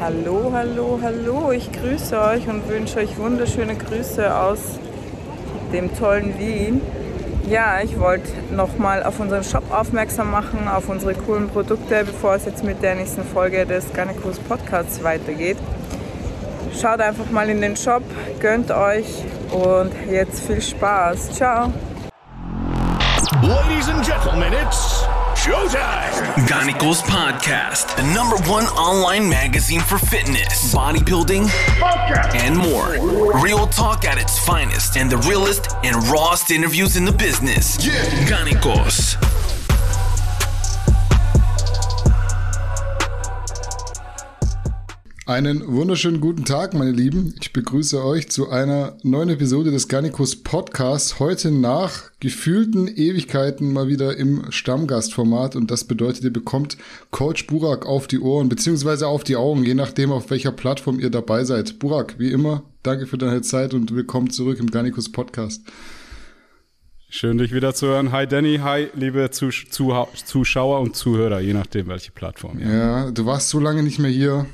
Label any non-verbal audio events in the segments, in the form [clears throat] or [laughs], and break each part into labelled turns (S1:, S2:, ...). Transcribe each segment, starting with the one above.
S1: Hallo, hallo, hallo. Ich grüße euch und wünsche euch wunderschöne Grüße aus dem tollen Wien. Ja, ich wollte nochmal auf unseren Shop aufmerksam machen, auf unsere coolen Produkte, bevor es jetzt mit der nächsten Folge des Garnicus Podcasts weitergeht. Schaut einfach mal in den Shop, gönnt euch und jetzt viel Spaß. Ciao.
S2: Ladies and gentlemen, it's showtime.
S3: Ganicos Podcast, the number one online magazine for fitness, bodybuilding, and more. Real talk at its finest and the realest and rawest interviews in the business.
S2: Yeah.
S3: Ganicos.
S4: Einen wunderschönen guten Tag, meine Lieben. Ich begrüße euch zu einer neuen Episode des Garnicus Podcasts. Heute nach gefühlten Ewigkeiten mal wieder im Stammgastformat. Und das bedeutet, ihr bekommt Coach Burak auf die Ohren, beziehungsweise auf die Augen, je nachdem, auf welcher Plattform ihr dabei seid. Burak, wie immer, danke für deine Zeit und willkommen zurück im Garnicus Podcast.
S5: Schön, dich wieder zu hören. Hi Danny, hi liebe Zus Zuschauer und Zuhörer, je nachdem, welche Plattform.
S4: Ja. ja, du warst so lange nicht mehr hier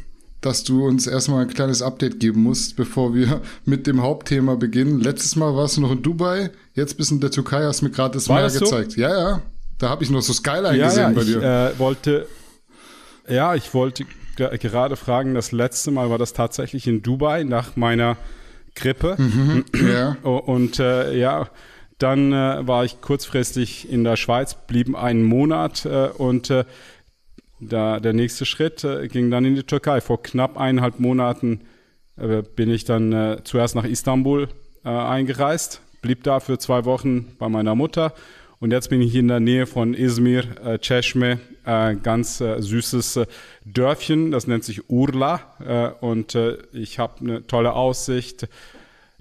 S4: dass du uns erstmal ein kleines Update geben musst, bevor wir [laughs] mit dem Hauptthema beginnen. Letztes Mal warst du noch in Dubai, jetzt bist du in der Türkei, hast mir gerade das War Meer das gezeigt. So? Ja, ja. Da habe ich noch so Skyline ja, gesehen
S5: ja,
S4: bei
S5: ich,
S4: dir.
S5: Äh, wollte, ja, ich wollte gerade fragen, das letzte Mal war das tatsächlich in Dubai nach meiner Grippe.
S4: Mhm, [clears throat] ja.
S5: Und äh, ja, dann äh, war ich kurzfristig in der Schweiz, blieben einen Monat äh, und äh, da, der nächste Schritt äh, ging dann in die Türkei. Vor knapp eineinhalb Monaten äh, bin ich dann äh, zuerst nach Istanbul äh, eingereist, blieb da für zwei Wochen bei meiner Mutter und jetzt bin ich in der Nähe von Izmir, äh, Çeşme, äh, ganz äh, süßes Dörfchen, das nennt sich Urla und ich habe eine tolle Aussicht.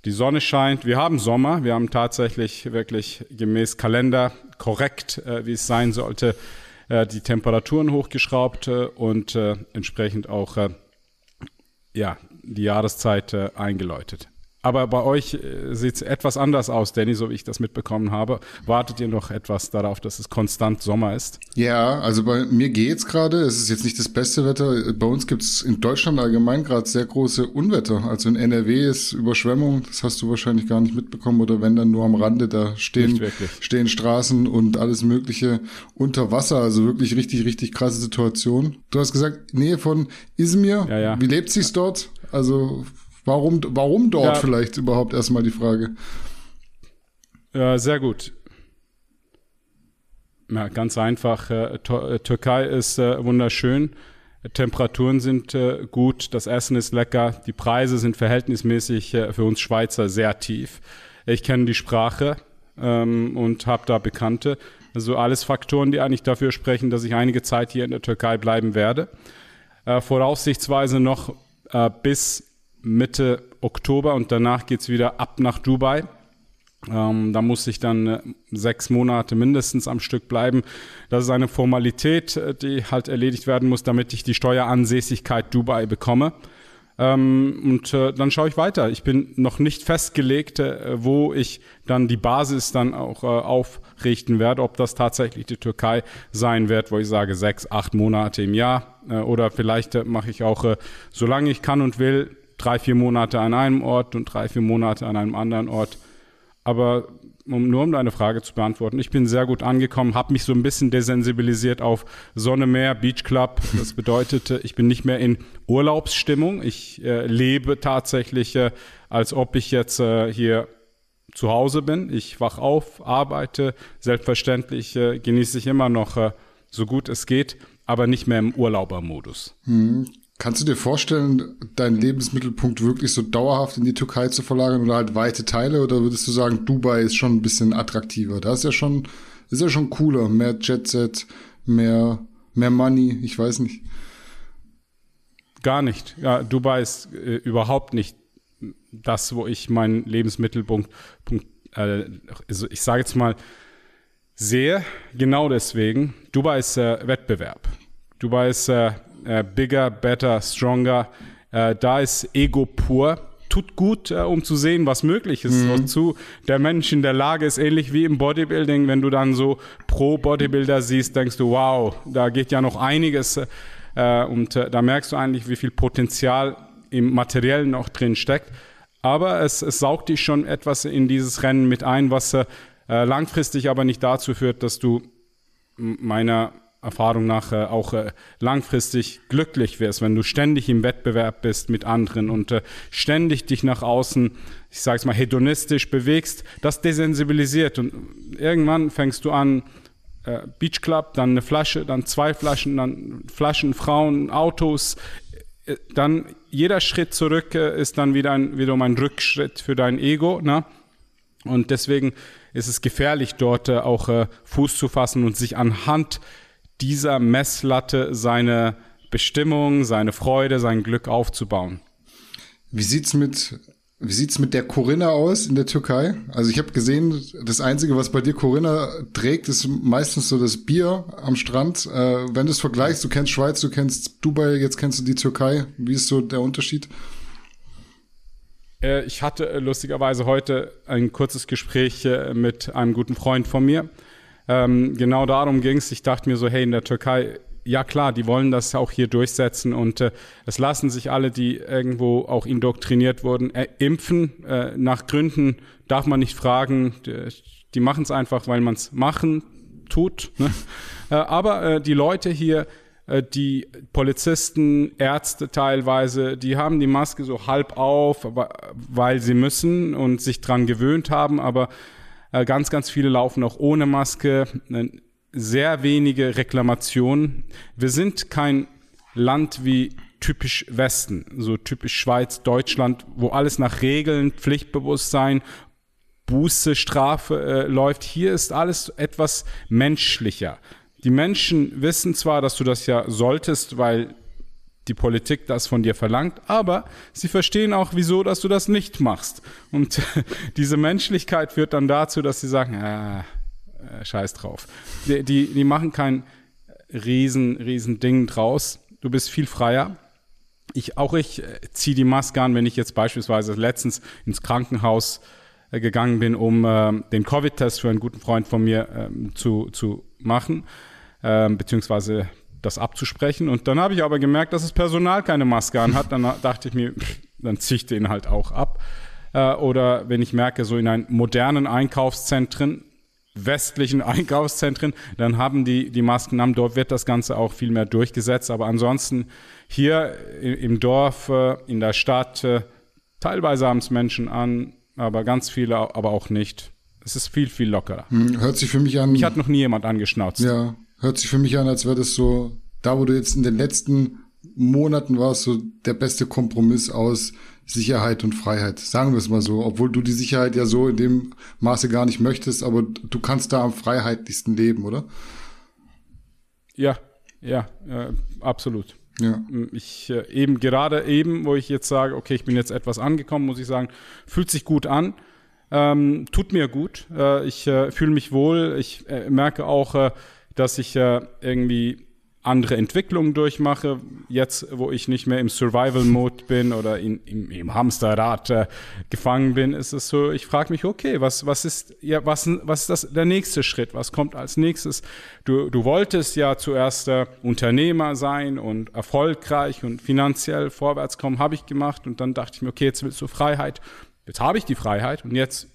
S5: Die Sonne scheint, wir haben Sommer, wir haben tatsächlich wirklich gemäß Kalender korrekt, wie es sein sollte, äh, die Temperaturen hochgeschraubt äh, und äh, entsprechend auch äh, ja, die Jahreszeit äh, eingeläutet. Aber bei euch äh, sieht es etwas anders aus, Danny, so wie ich das mitbekommen habe. Wartet ihr noch etwas darauf, dass es konstant Sommer ist?
S4: Ja, also bei mir geht's gerade. Es ist jetzt nicht das beste Wetter. Bei uns gibt's in Deutschland allgemein gerade sehr große Unwetter. Also in NRW ist Überschwemmung. Das hast du wahrscheinlich gar nicht mitbekommen oder wenn dann nur am Rande. Da stehen, stehen Straßen und alles Mögliche unter Wasser. Also wirklich richtig, richtig krasse Situation. Du hast gesagt, Nähe von Izmir.
S5: Ja, ja.
S4: Wie lebt sich's dort? Also Warum, warum dort ja. vielleicht überhaupt erstmal die Frage?
S5: Ja, sehr gut. Ja, ganz einfach. Äh, äh, Türkei ist äh, wunderschön. Temperaturen sind gut, das Essen ist lecker, die Preise sind verhältnismäßig für uns Schweizer sehr tief. Ich kenne die Sprache ähm, und habe da Bekannte. Also alles Faktoren, die eigentlich dafür sprechen, dass ich einige Zeit hier in der Türkei bleiben werde. Voraussichtsweise noch bis Mitte Oktober und danach geht's wieder ab nach Dubai. Ähm, da muss ich dann äh, sechs Monate mindestens am Stück bleiben. Das ist eine Formalität, äh, die halt erledigt werden muss, damit ich die Steueransässigkeit Dubai bekomme. Ähm, und äh, dann schaue ich weiter. Ich bin noch nicht festgelegt, äh, wo ich dann die Basis dann auch äh, aufrichten werde, ob das tatsächlich die Türkei sein wird, wo ich sage sechs, acht Monate im Jahr. Äh, oder vielleicht mache ich auch, solange ich kann und will, drei, vier Monate an einem Ort und drei, vier Monate an einem anderen Ort. Aber um, nur um deine Frage zu beantworten, ich bin sehr gut angekommen, habe mich so ein bisschen desensibilisiert auf Sonne, Meer, Beach Club. Das bedeutete, ich bin nicht mehr in Urlaubsstimmung. Ich äh, lebe tatsächlich, äh, als ob ich jetzt äh, hier zu Hause bin. Ich wach auf, arbeite. Selbstverständlich äh, genieße ich immer noch äh, so gut es geht, aber nicht mehr im Urlaubermodus.
S4: Hm. Kannst du dir vorstellen, deinen Lebensmittelpunkt wirklich so dauerhaft in die Türkei zu verlagern oder halt weite Teile? Oder würdest du sagen, Dubai ist schon ein bisschen attraktiver? Da ist ja schon, ist ja schon cooler. Mehr Jetset, mehr, mehr Money, ich weiß nicht.
S5: Gar nicht. Ja, Dubai ist äh, überhaupt nicht das, wo ich meinen Lebensmittelpunkt, Punkt, äh, also ich sage jetzt mal, sehe. Genau deswegen. Dubai ist äh, Wettbewerb. Dubai ist äh, bigger, better, stronger. Äh, da ist Ego pur. Tut gut, äh, um zu sehen, was möglich ist. Mhm. Wozu der Mensch in der Lage ist, ähnlich wie im Bodybuilding, wenn du dann so Pro-Bodybuilder siehst, denkst du, wow, da geht ja noch einiges. Äh, und äh, da merkst du eigentlich, wie viel Potenzial im Materiellen noch drin steckt. Aber es, es saugt dich schon etwas in dieses Rennen mit ein, was äh, langfristig aber nicht dazu führt, dass du meiner Erfahrung nach äh, auch äh, langfristig glücklich wirst, wenn du ständig im Wettbewerb bist mit anderen und äh, ständig dich nach außen, ich sage es mal, hedonistisch bewegst, das desensibilisiert und irgendwann fängst du an, äh, Beach Club, dann eine Flasche, dann zwei Flaschen, dann Flaschen, Frauen, Autos, äh, dann jeder Schritt zurück äh, ist dann wieder ein, wiederum ein Rückschritt für dein Ego, ne? Und deswegen ist es gefährlich, dort äh, auch Fuß zu fassen und sich anhand dieser Messlatte seine Bestimmung, seine Freude, sein Glück aufzubauen.
S4: Wie sieht's mit wie sieht's mit der Corinna aus in der Türkei? Also ich habe gesehen, das Einzige, was bei dir Corinna trägt, ist meistens so das Bier am Strand. Äh, wenn du es vergleichst, du kennst Schweiz, du kennst Dubai, jetzt kennst du die Türkei. Wie ist so der Unterschied?
S5: Äh, ich hatte lustigerweise heute ein kurzes Gespräch äh, mit einem guten Freund von mir. Ähm, genau darum ging es. Ich dachte mir so, hey, in der Türkei, ja klar, die wollen das auch hier durchsetzen und äh, es lassen sich alle, die irgendwo auch indoktriniert wurden, äh, impfen. Äh, nach Gründen darf man nicht fragen. Die, die machen es einfach, weil man es machen tut. Ne? Äh, aber äh, die Leute hier, äh, die Polizisten, Ärzte teilweise, die haben die Maske so halb auf, weil sie müssen und sich dran gewöhnt haben, aber ganz, ganz viele laufen auch ohne Maske. Äh, sehr wenige Reklamationen. Wir sind kein Land wie typisch Westen, so typisch Schweiz, Deutschland, wo alles nach Regeln, Pflichtbewusstsein, Buße, Strafe äh, läuft. Hier ist alles etwas menschlicher. Die Menschen wissen zwar, dass du das ja solltest, weil die Politik das von dir verlangt, aber sie verstehen auch, wieso, dass du das nicht machst. Und [laughs] diese Menschlichkeit führt dann dazu, dass sie sagen, ah, äh, scheiß drauf. Die, die, die machen kein riesen, riesen Ding draus. Du bist viel freier. Ich, auch ich äh, ziehe die Maske an, wenn ich jetzt beispielsweise letztens ins Krankenhaus äh, gegangen bin, um äh, den Covid-Test für einen guten Freund von mir ähm, zu, zu machen, ähm, beziehungsweise das abzusprechen. Und dann habe ich aber gemerkt, dass das Personal keine Maske anhat. Dann dachte ich mir, dann ziehe ich den halt auch ab. Äh, oder wenn ich merke, so in einen modernen Einkaufszentren, westlichen [laughs] Einkaufszentren, dann haben die die Masken am Dort wird das Ganze auch viel mehr durchgesetzt. Aber ansonsten hier im Dorf, äh, in der Stadt, äh, teilweise haben es Menschen an, aber ganz viele aber auch nicht. Es ist viel, viel lockerer.
S4: Hm, hört sich für mich an.
S5: Mich hat noch nie jemand angeschnauzt.
S4: Ja, Hört sich für mich an, als wäre das so, da wo du jetzt in den letzten Monaten warst, so der beste Kompromiss aus Sicherheit und Freiheit. Sagen wir es mal so, obwohl du die Sicherheit ja so in dem Maße gar nicht möchtest, aber du kannst da am freiheitlichsten leben, oder?
S5: Ja, ja, äh, absolut.
S4: Ja.
S5: Ich äh, eben gerade eben, wo ich jetzt sage, okay, ich bin jetzt etwas angekommen, muss ich sagen, fühlt sich gut an, ähm, tut mir gut. Äh, ich äh, fühle mich wohl. Ich äh, merke auch, äh, dass ich ja irgendwie andere Entwicklungen durchmache. Jetzt, wo ich nicht mehr im Survival-Mode bin oder in, im, im Hamsterrad äh, gefangen bin, ist es so, ich frage mich, okay, was, was ist, ja, was, was ist das, der nächste Schritt? Was kommt als nächstes? Du, du wolltest ja zuerst äh, Unternehmer sein und erfolgreich und finanziell vorwärts kommen, habe ich gemacht. Und dann dachte ich mir, okay, jetzt willst du Freiheit. Jetzt habe ich die Freiheit und jetzt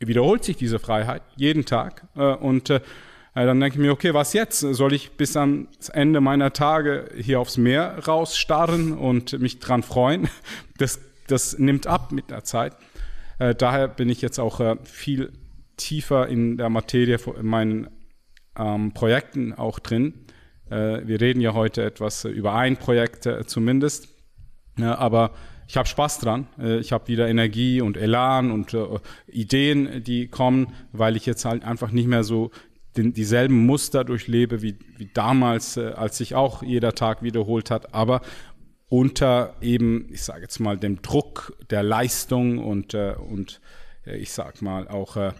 S5: wiederholt sich diese Freiheit jeden Tag. Äh, und äh, äh, dann denke ich mir, okay, was jetzt? Soll ich bis ans Ende meiner Tage hier aufs Meer rausstarren und mich dran freuen? [laughs] Das, das nimmt ab mit der Zeit. Äh, daher bin ich jetzt auch äh, viel tiefer in der Materie in meinen ähm, Projekten auch drin. Äh, wir reden ja heute etwas über ein Projekt äh, zumindest, aber ich habe Spaß dran. Äh, ich habe wieder Energie und Elan und Ideen, die kommen, weil ich jetzt halt einfach nicht mehr so den, dieselben Muster durchlebe wie, wie damals, äh, als sich auch jeder Tag wiederholt hat, aber unter eben, ich sage jetzt mal, dem Druck der Leistung und, äh, und äh, ich sag mal auch äh,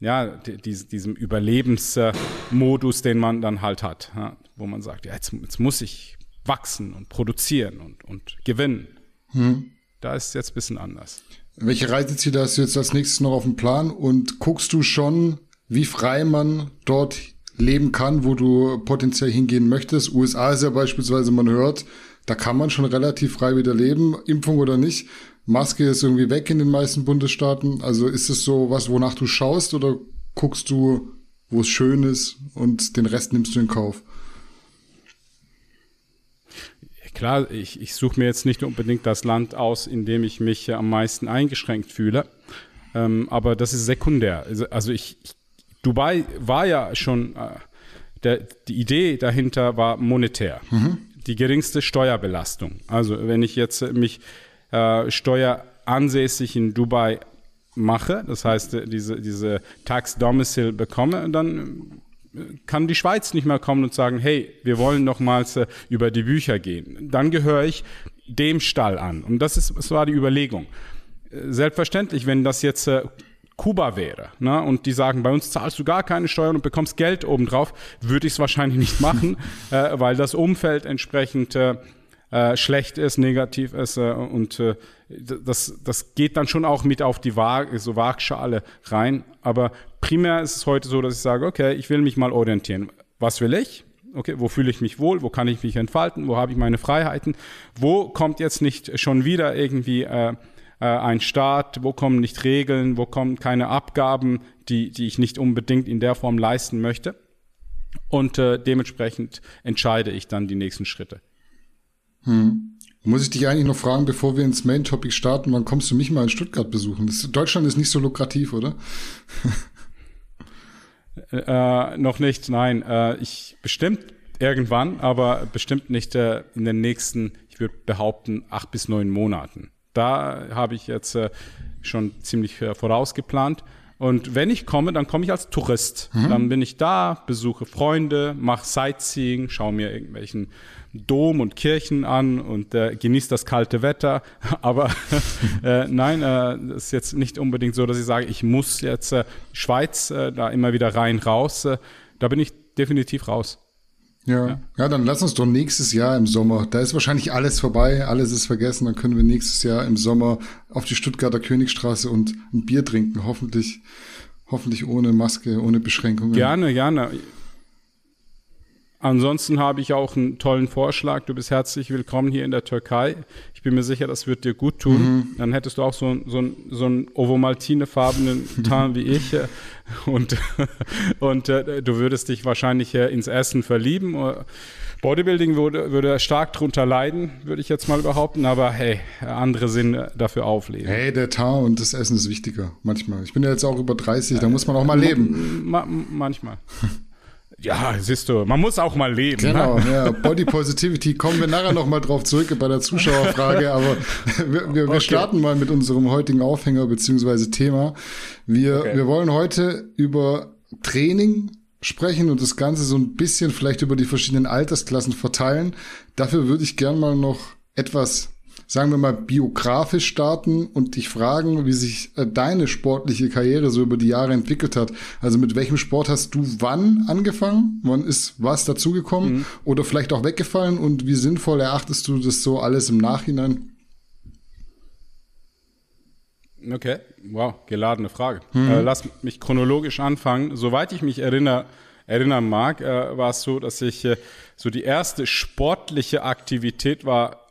S5: ja, die, diesem Überlebensmodus, den man dann halt hat, ja, wo man sagt, ja, jetzt, jetzt muss ich wachsen und produzieren und, und gewinnen. Hm. Da ist es jetzt ein bisschen anders.
S4: Welche Reiseziele hast du jetzt als nächstes noch auf dem Plan und guckst du schon wie frei man dort leben kann, wo du potenziell hingehen möchtest. USA ist ja beispielsweise, man hört, da kann man schon relativ frei wieder leben, Impfung oder nicht. Maske ist irgendwie weg in den meisten Bundesstaaten. Also ist es so was, wonach du schaust oder guckst du, wo es schön ist und den Rest nimmst du in Kauf?
S5: Klar, ich, ich suche mir jetzt nicht unbedingt das Land aus, in dem ich mich am meisten eingeschränkt fühle. Ähm, aber das ist sekundär. Also, also ich, ich Dubai war ja schon, äh, der, die Idee dahinter war monetär. Mhm. Die geringste Steuerbelastung. Also wenn ich jetzt mich äh, steueransässig in Dubai mache, das heißt äh, diese, diese Tax Domicile bekomme, dann kann die Schweiz nicht mehr kommen und sagen, hey, wir wollen nochmals äh, über die Bücher gehen. Dann gehöre ich dem Stall an. Und das, ist, das war die Überlegung. Äh, selbstverständlich, wenn das jetzt äh, Kuba wäre ne, und die sagen, bei uns zahlst du gar keine Steuern und bekommst Geld obendrauf, würde ich es wahrscheinlich nicht machen, [laughs] äh, weil das Umfeld entsprechend äh, äh, schlecht ist, negativ ist äh, und äh, das, das geht dann schon auch mit auf die Waage, so Waagschale rein. Aber primär ist es heute so, dass ich sage, okay, ich will mich mal orientieren. Was will ich? Okay, wo fühle ich mich wohl? Wo kann ich mich entfalten? Wo habe ich meine Freiheiten? Wo kommt jetzt nicht schon wieder irgendwie äh, äh, ein Staat? Wo kommen nicht Regeln? Wo kommen keine Abgaben, die, die ich nicht unbedingt in der Form leisten möchte? Und äh, dementsprechend entscheide ich dann die nächsten Schritte.
S4: Hm. Muss ich dich eigentlich noch fragen, bevor wir ins Main-Topic starten, wann kommst du mich mal in Stuttgart besuchen? Das, Deutschland ist nicht so lukrativ, oder? [laughs]
S5: äh, noch nicht, nein. Äh, ich bestimmt irgendwann, aber bestimmt nicht äh, in den nächsten, ich würde behaupten, acht bis neun Monaten. Da habe ich jetzt äh, schon ziemlich äh, vorausgeplant. Und wenn ich komme, dann komme ich als Tourist. Mhm. Dann bin ich da, besuche Freunde, mache Sightseeing, schaue mir irgendwelchen Dom und Kirchen an und äh, genießt das kalte Wetter. [laughs] Aber äh, nein, äh, ist jetzt nicht unbedingt so, dass ich sage, ich muss jetzt äh, Schweiz da immer wieder rein, raus. Da bin ich definitiv raus.
S4: Ja. ja. ja, dann lass uns doch nächstes Jahr im Sommer. Da ist wahrscheinlich alles vorbei, alles ist vergessen. Dann können wir nächstes Jahr im Sommer auf die Stuttgarter Königstraße und ein Bier trinken. Hoffentlich, hoffentlich ohne Maske, ohne Beschränkungen.
S5: Gerne, gerne. Ansonsten habe ich auch einen tollen Vorschlag. Du bist herzlich willkommen hier in der Türkei. Ich bin mir sicher, das wird dir gut tun. Mhm. Dann hättest du auch so, so, so einen ovomaltinefarbenen Tarn wie ich. [laughs] Und, und äh, du würdest dich wahrscheinlich äh, ins Essen verlieben. Bodybuilding würde, würde stark drunter leiden, würde ich jetzt mal behaupten. Aber hey, andere sind dafür aufleben.
S4: Hey, der Tarn und das Essen ist wichtiger. Manchmal. Ich bin ja jetzt auch über 30, da muss man auch mal leben.
S5: Ma manchmal. Ja, siehst du, man muss auch mal leben.
S4: Ne? Genau, ne? ja. Body Positivity kommen wir nachher nochmal drauf zurück bei der Zuschauerfrage, [laughs] aber wir, wir, wir starten mal mit unserem heutigen Aufhänger beziehungsweise Thema. Wir, okay. wir wollen heute über Training sprechen und das Ganze so ein bisschen vielleicht über die verschiedenen Altersklassen verteilen. Dafür würde ich gern mal noch etwas sagen wir mal, biografisch starten und dich fragen, wie sich äh, deine sportliche Karriere so über die Jahre entwickelt hat. Also mit welchem Sport hast du wann angefangen? Wann ist was dazugekommen? Mhm. Oder vielleicht auch weggefallen? Und wie sinnvoll erachtest du das so alles im Nachhinein?
S5: Okay, wow, geladene Frage. Mhm. Äh, lass mich chronologisch anfangen. Soweit ich mich erinnere, erinnern mag, äh, war es so, dass ich äh, so die erste sportliche Aktivität war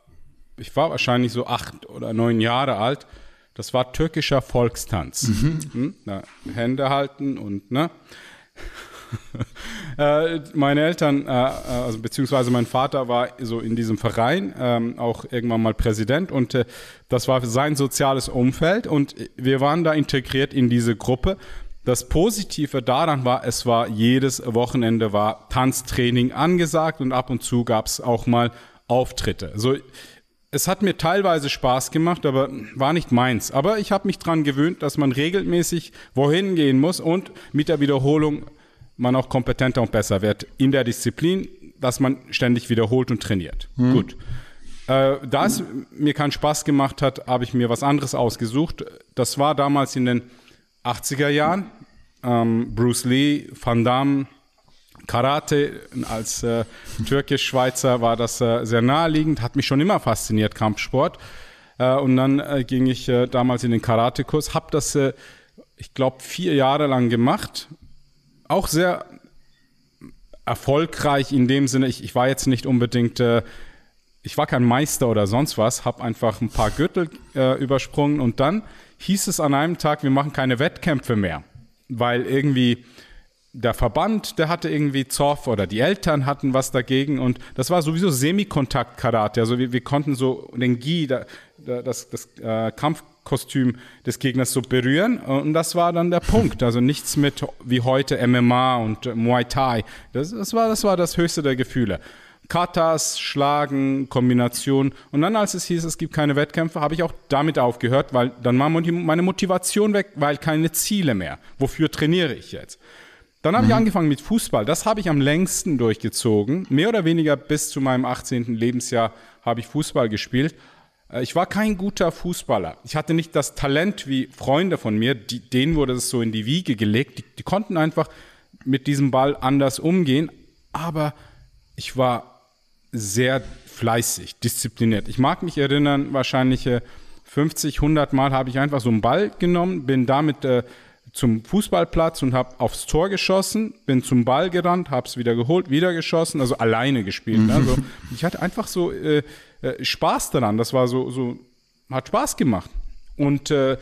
S5: ich war wahrscheinlich so acht oder neun Jahre alt. Das war türkischer Volkstanz. Mhm. Hm? Na, Hände halten und ne. [laughs] äh, meine Eltern, äh, also beziehungsweise mein Vater war so in diesem Verein ähm, auch irgendwann mal Präsident und äh, das war sein soziales Umfeld und wir waren da integriert in diese Gruppe. Das Positive daran war, es war jedes Wochenende war Tanztraining angesagt und ab und zu gab es auch mal Auftritte. So es hat mir teilweise Spaß gemacht, aber war nicht meins. Aber ich habe mich daran gewöhnt, dass man regelmäßig wohin gehen muss und mit der Wiederholung man auch kompetenter und besser wird in der Disziplin, dass man ständig wiederholt und trainiert. Hm. Gut. Äh, da es mir keinen Spaß gemacht hat, habe ich mir was anderes ausgesucht. Das war damals in den 80er Jahren. Ähm, Bruce Lee, Van Damme, Karate als äh, Türkisch-Schweizer war das äh, sehr naheliegend, hat mich schon immer fasziniert, Kampfsport. Äh, und dann äh, ging ich äh, damals in den Karate-Kurs, habe das, äh, ich glaube, vier Jahre lang gemacht. Auch sehr erfolgreich in dem Sinne, ich, ich war jetzt nicht unbedingt, ich war kein Meister oder sonst was, habe einfach ein paar Gürtel äh, übersprungen und dann hieß es an einem Tag, wir machen keine Wettkämpfe mehr, weil irgendwie der Verband, der hatte irgendwie Zoff oder die Eltern hatten was dagegen und das war sowieso Semikontakt-Karate. Also wir, wir konnten so den Gi, da, da, das, das äh, Kampfkostüm des Gegners so berühren und das war dann der Punkt. Also nichts mit wie heute MMA und Muay Thai. Das, das, war, das war das höchste der Gefühle. Katas, Schlagen, Kombination. Und dann, als es hieß, es gibt keine Wettkämpfe, habe ich auch damit aufgehört, weil dann war meine Motivation weg, weil keine Ziele mehr. Wofür trainiere ich jetzt? Dann habe mhm. ich angefangen mit Fußball. Das habe ich am längsten durchgezogen. Mehr oder weniger bis zu meinem 18. Lebensjahr habe ich Fußball gespielt. Äh, ich war kein guter Fußballer. Ich hatte nicht das Talent wie Freunde von mir, die, denen wurde es so in die Wiege gelegt. Die, die konnten einfach mit diesem Ball anders umgehen. Aber ich war sehr fleißig, diszipliniert. Ich mag mich erinnern, wahrscheinlich 50, äh, 100 Mal habe ich einfach so einen Ball genommen, bin damit äh, zum Fußballplatz und habe aufs Tor geschossen, bin zum Ball gerannt, habe es wieder geholt, wieder geschossen, also alleine gespielt. Ne? Also ich hatte einfach so äh, äh, Spaß daran. Das war so, so hat Spaß gemacht. Und äh,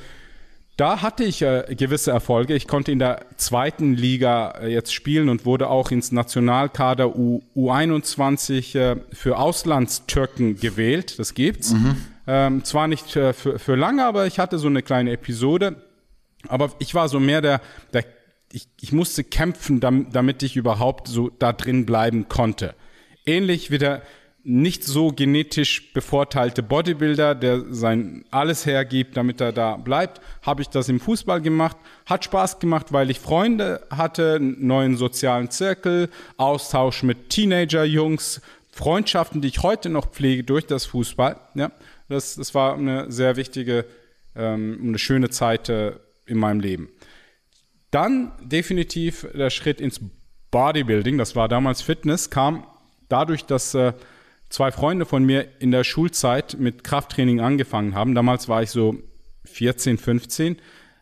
S5: da hatte ich äh, gewisse Erfolge. Ich konnte in der zweiten Liga äh, jetzt spielen und wurde auch ins Nationalkader U, U21 äh, für Auslandstürken gewählt. Das gibt's. Mhm. Ähm, zwar nicht äh, für, für lange, aber ich hatte so eine kleine Episode aber ich war so mehr der, der ich, ich musste kämpfen, damit, ich überhaupt so da drin bleiben konnte. Ähnlich wie der nicht so genetisch bevorteilte Bodybuilder, der sein alles hergibt, damit er da bleibt, habe ich das im Fußball gemacht. Hat Spaß gemacht, weil ich Freunde hatte, einen neuen sozialen Zirkel, Austausch mit Teenager-Jungs, Freundschaften, die ich heute noch pflege durch das Fußball. Ja, das, das war eine sehr wichtige, ähm, eine schöne Zeit äh, in meinem Leben. Dann definitiv der Schritt ins Bodybuilding, das war damals Fitness, kam dadurch, dass äh, zwei Freunde von mir in der Schulzeit mit Krafttraining angefangen haben. Damals war ich so 14, 15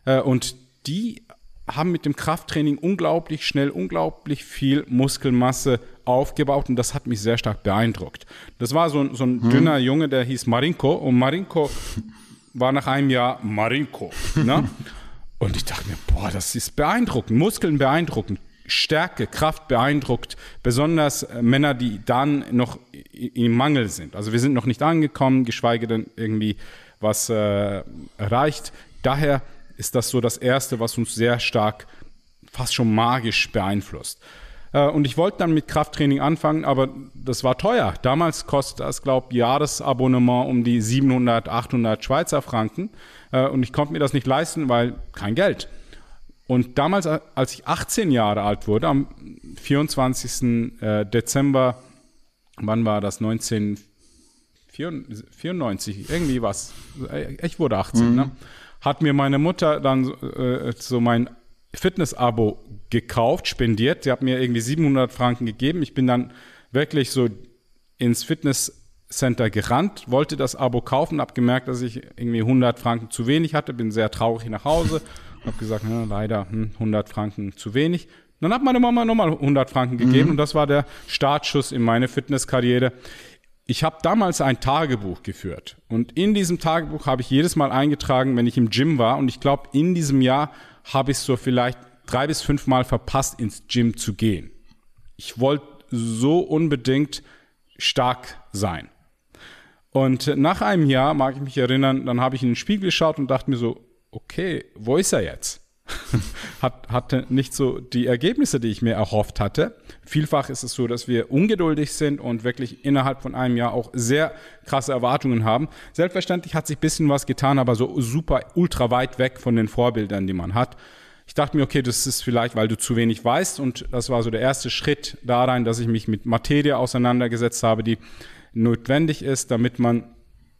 S5: äh, und die haben mit dem Krafttraining unglaublich schnell, unglaublich viel Muskelmasse aufgebaut und das hat mich sehr stark beeindruckt. Das war so, so ein hm. dünner Junge, der hieß Marinko und Marinko war nach einem Jahr Marinko. Ne? [laughs] Und ich dachte mir, boah, das ist beeindruckend, Muskeln beeindruckend, Stärke, Kraft beeindruckt, besonders äh, Männer, die dann noch im Mangel sind. Also wir sind noch nicht angekommen, geschweige denn irgendwie was äh, erreicht. Daher ist das so das Erste, was uns sehr stark, fast schon magisch beeinflusst. Äh, und ich wollte dann mit Krafttraining anfangen, aber das war teuer. Damals kostet das, glaube ich, Jahresabonnement um die 700, 800 Schweizer Franken. Äh, und ich konnte mir das nicht leisten, weil kein Geld. Und damals, äh, als ich 18 Jahre alt wurde, am 24. Dezember, wann war das? 1994, irgendwie was. Ich wurde 18, mhm. ne? Hat mir meine Mutter dann äh, so mein Fitness-Abo gekauft, spendiert. Sie hat mir irgendwie 700 Franken gegeben. Ich bin dann wirklich so ins Fitnesscenter gerannt, wollte das Abo kaufen, habe gemerkt, dass ich irgendwie 100 Franken zu wenig hatte, bin sehr traurig nach Hause, habe gesagt, na, leider hm, 100 Franken zu wenig. Dann hat meine Mama nochmal 100 Franken gegeben mhm. und das war der Startschuss in meine Fitnesskarriere. Ich habe damals ein Tagebuch geführt und in diesem Tagebuch habe ich jedes Mal eingetragen, wenn ich im Gym war und ich glaube, in diesem Jahr habe ich so vielleicht drei bis fünf Mal verpasst, ins Gym zu gehen. Ich wollte so unbedingt stark sein. Und nach einem Jahr, mag ich mich erinnern, dann habe ich in den Spiegel geschaut und dachte mir so, okay, wo ist er jetzt? [laughs] Hat, hatte nicht so die Ergebnisse, die ich mir erhofft hatte. Vielfach ist es so, dass wir ungeduldig sind und wirklich innerhalb von einem Jahr auch sehr krasse Erwartungen haben. Selbstverständlich hat sich ein bisschen was getan, aber so super ultra weit weg von den Vorbildern, die man hat. Ich dachte mir, okay, das ist vielleicht, weil du zu wenig weißt und das war so der erste Schritt da rein, dass ich mich mit Materie auseinandergesetzt habe, die notwendig ist, damit man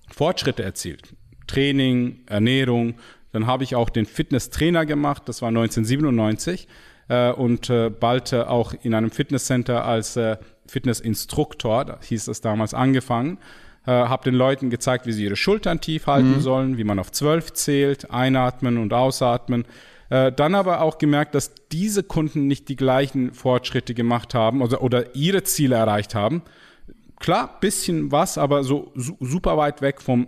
S5: Fortschritte erzielt. Training, Ernährung, dann habe ich auch den Fitnesstrainer gemacht, das war 1997 äh, und äh, bald äh, auch in einem Fitnesscenter als Fitnessinstruktor, da hieß es damals, angefangen. Äh, habe den Leuten gezeigt, wie sie ihre Schultern tief halten mhm. sollen, wie man auf zwölf zählt, einatmen und ausatmen. Äh, dann aber auch gemerkt, dass diese Kunden nicht die gleichen Fortschritte gemacht haben oder, oder ihre Ziele erreicht haben. Klar, bisschen was, aber so su super weit weg vom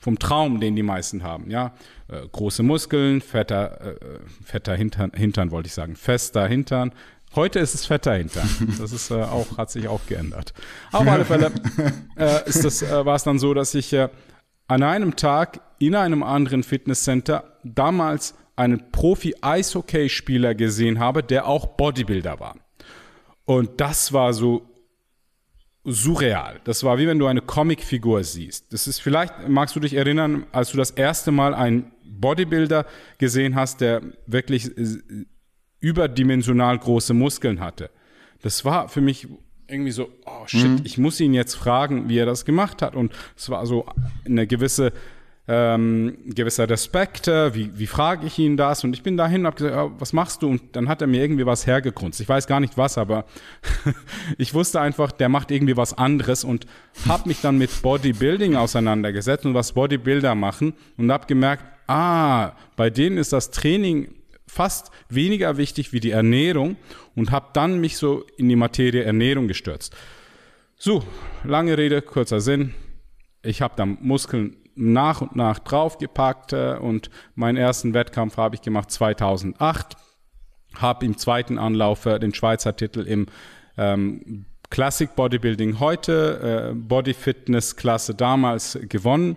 S5: vom Traum, den die meisten haben. Ja, äh, große Muskeln, fetter, äh, fetter Hintern, Hintern wollte ich sagen, fester Hintern. Heute ist es fetter Hintern. Das ist äh, auch hat sich auch geändert. Auf alle Fälle äh, ist das äh, war es dann so, dass ich äh, an einem Tag in einem anderen Fitnesscenter damals einen Profi-Eishockey-Spieler gesehen habe, der auch Bodybuilder war. Und das war so surreal. Das war wie wenn du eine Comicfigur siehst. Das ist vielleicht, magst du dich erinnern, als du das erste Mal einen Bodybuilder gesehen hast, der wirklich überdimensional große Muskeln hatte. Das war für mich irgendwie so, oh shit, mhm. ich muss ihn jetzt fragen, wie er das gemacht hat. Und es war so eine gewisse ähm, gewisser Respekt, wie, wie frage ich ihn das? Und ich bin dahin und habe gesagt, oh, was machst du? Und dann hat er mir irgendwie was hergekrunzt. Ich weiß gar nicht was, aber [laughs] ich wusste einfach, der macht irgendwie was anderes und habe mich dann mit Bodybuilding auseinandergesetzt und was Bodybuilder machen und habe gemerkt, ah, bei denen ist das Training fast weniger wichtig wie die Ernährung und habe dann mich so in die Materie Ernährung gestürzt. So, lange Rede, kurzer Sinn. Ich habe dann Muskeln nach und nach draufgepackt äh, und meinen ersten Wettkampf habe ich gemacht 2008. Habe im zweiten Anlauf äh, den Schweizer Titel im ähm, Classic Bodybuilding heute, äh, Body Fitness Klasse damals gewonnen.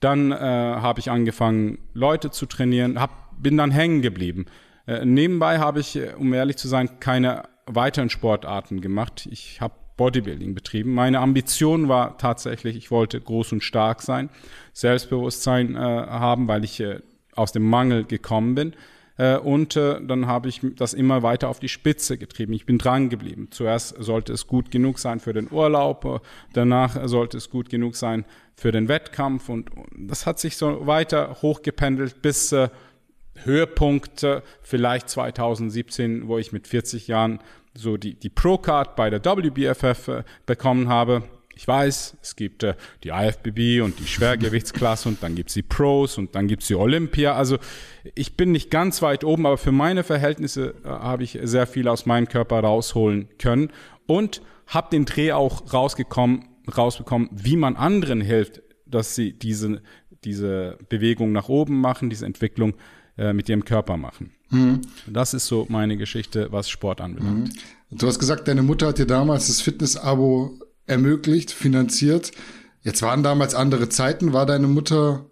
S5: Dann äh, habe ich angefangen, Leute zu trainieren, hab, bin dann hängen geblieben. Äh, nebenbei habe ich, äh, um ehrlich zu sein, keine weiteren Sportarten gemacht. Ich habe Bodybuilding betrieben. Meine Ambition war tatsächlich, ich wollte groß und stark sein, Selbstbewusstsein äh, haben, weil ich äh, aus dem Mangel gekommen bin. Äh, und äh, dann habe ich das immer weiter auf die Spitze getrieben. Ich bin dran geblieben. Zuerst sollte es gut genug sein für den Urlaub, äh, danach sollte es gut genug sein für den Wettkampf und, und das hat sich so weiter hochgependelt bis äh, Höhepunkt vielleicht 2017, wo ich mit 40 Jahren so die, die Pro-Card bei der WBFF äh, bekommen habe. Ich weiß, es gibt äh, die IFBB und die Schwergewichtsklasse und dann gibt's die Pros und dann gibt's die Olympia. Also ich bin nicht ganz weit oben, aber für meine Verhältnisse äh, habe ich sehr viel aus meinem Körper rausholen können und habe den Dreh auch rausgekommen, rausbekommen, wie man anderen hilft, dass sie diese, diese Bewegung nach oben machen, diese Entwicklung äh, mit ihrem Körper machen. Mhm. Das ist so meine Geschichte, was Sport anbelangt.
S4: Mhm. Du hast gesagt, deine Mutter hat dir damals das Fitness-Abo ermöglicht, finanziert. Jetzt waren damals andere Zeiten. War deine Mutter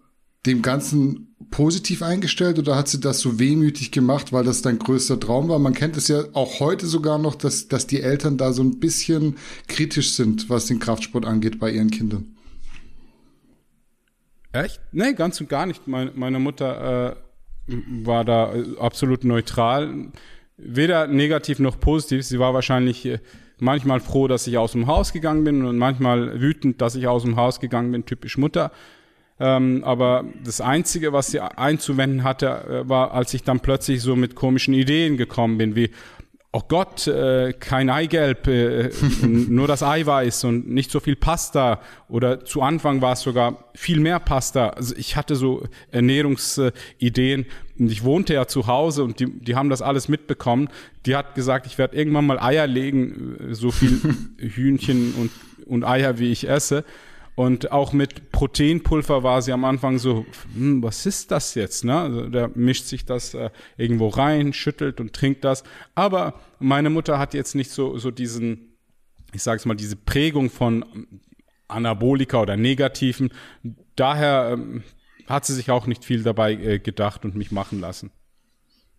S4: dem Ganzen positiv eingestellt oder hat sie das so wehmütig gemacht, weil das dein größter Traum war? Man kennt es ja auch heute sogar noch, dass, dass die Eltern da so ein bisschen kritisch sind, was den Kraftsport angeht bei ihren Kindern.
S5: Echt? Nee, ganz und gar nicht. Meine, meine Mutter äh, war da absolut neutral. Weder negativ noch positiv. Sie war wahrscheinlich äh, manchmal froh, dass ich aus dem Haus gegangen bin und manchmal wütend, dass ich aus dem Haus gegangen bin, typisch Mutter. Ähm, aber das Einzige, was sie einzuwenden hatte, äh, war, als ich dann plötzlich so mit komischen Ideen gekommen bin, wie, oh Gott, äh, kein Eigelb, äh, nur das Eiweiß und nicht so viel Pasta. Oder zu Anfang war es sogar viel mehr Pasta. Also ich hatte so Ernährungsideen und ich wohnte ja zu Hause und die, die haben das alles mitbekommen. Die hat gesagt, ich werde irgendwann mal Eier legen, äh, so viel [laughs] Hühnchen und, und Eier, wie ich esse. Und auch mit Proteinpulver war sie am Anfang so, hm, was ist das jetzt? Ne? Also der mischt sich das äh, irgendwo rein, schüttelt und trinkt das. Aber meine Mutter hat jetzt nicht so, so diesen, ich sage es mal, diese Prägung von Anabolika oder Negativen. Daher ähm, hat sie sich auch nicht viel dabei äh, gedacht und mich machen lassen.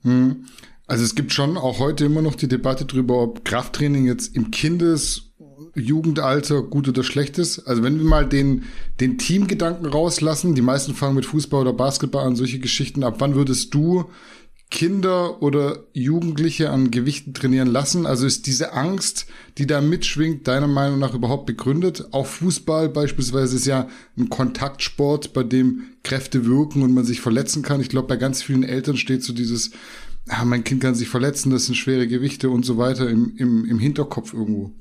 S4: Hm. Also es gibt schon auch heute immer noch die Debatte darüber, ob Krafttraining jetzt im Kindes- Jugendalter gut oder schlecht ist. Also wenn wir mal den, den Teamgedanken rauslassen, die meisten fangen mit Fußball oder Basketball an, solche Geschichten. Ab wann würdest du Kinder oder Jugendliche an Gewichten trainieren lassen? Also ist diese Angst, die da mitschwingt, deiner Meinung nach überhaupt begründet? Auch Fußball beispielsweise ist ja ein Kontaktsport, bei dem Kräfte wirken und man sich verletzen kann. Ich glaube, bei ganz vielen Eltern steht so dieses, ah, mein Kind kann sich verletzen, das sind schwere Gewichte und so weiter im, im, im Hinterkopf irgendwo.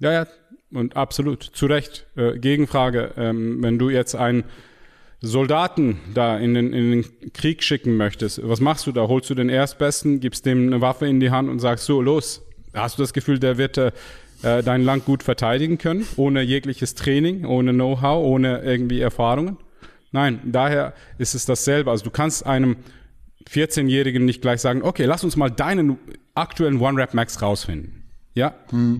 S5: Ja, ja, und absolut, zu Recht. Äh, Gegenfrage, ähm, wenn du jetzt ein Soldaten da in den, in den Krieg schicken möchtest, was machst du da? Holst du den Erstbesten, gibst dem eine Waffe in die Hand und sagst so, los. Hast du das Gefühl, der wird äh, dein Land gut verteidigen können, ohne jegliches Training, ohne Know-how, ohne irgendwie Erfahrungen? Nein, daher ist es dasselbe. Also du kannst einem 14-Jährigen nicht gleich sagen, okay, lass uns mal deinen aktuellen One-Rap-Max rausfinden. Ja, hm.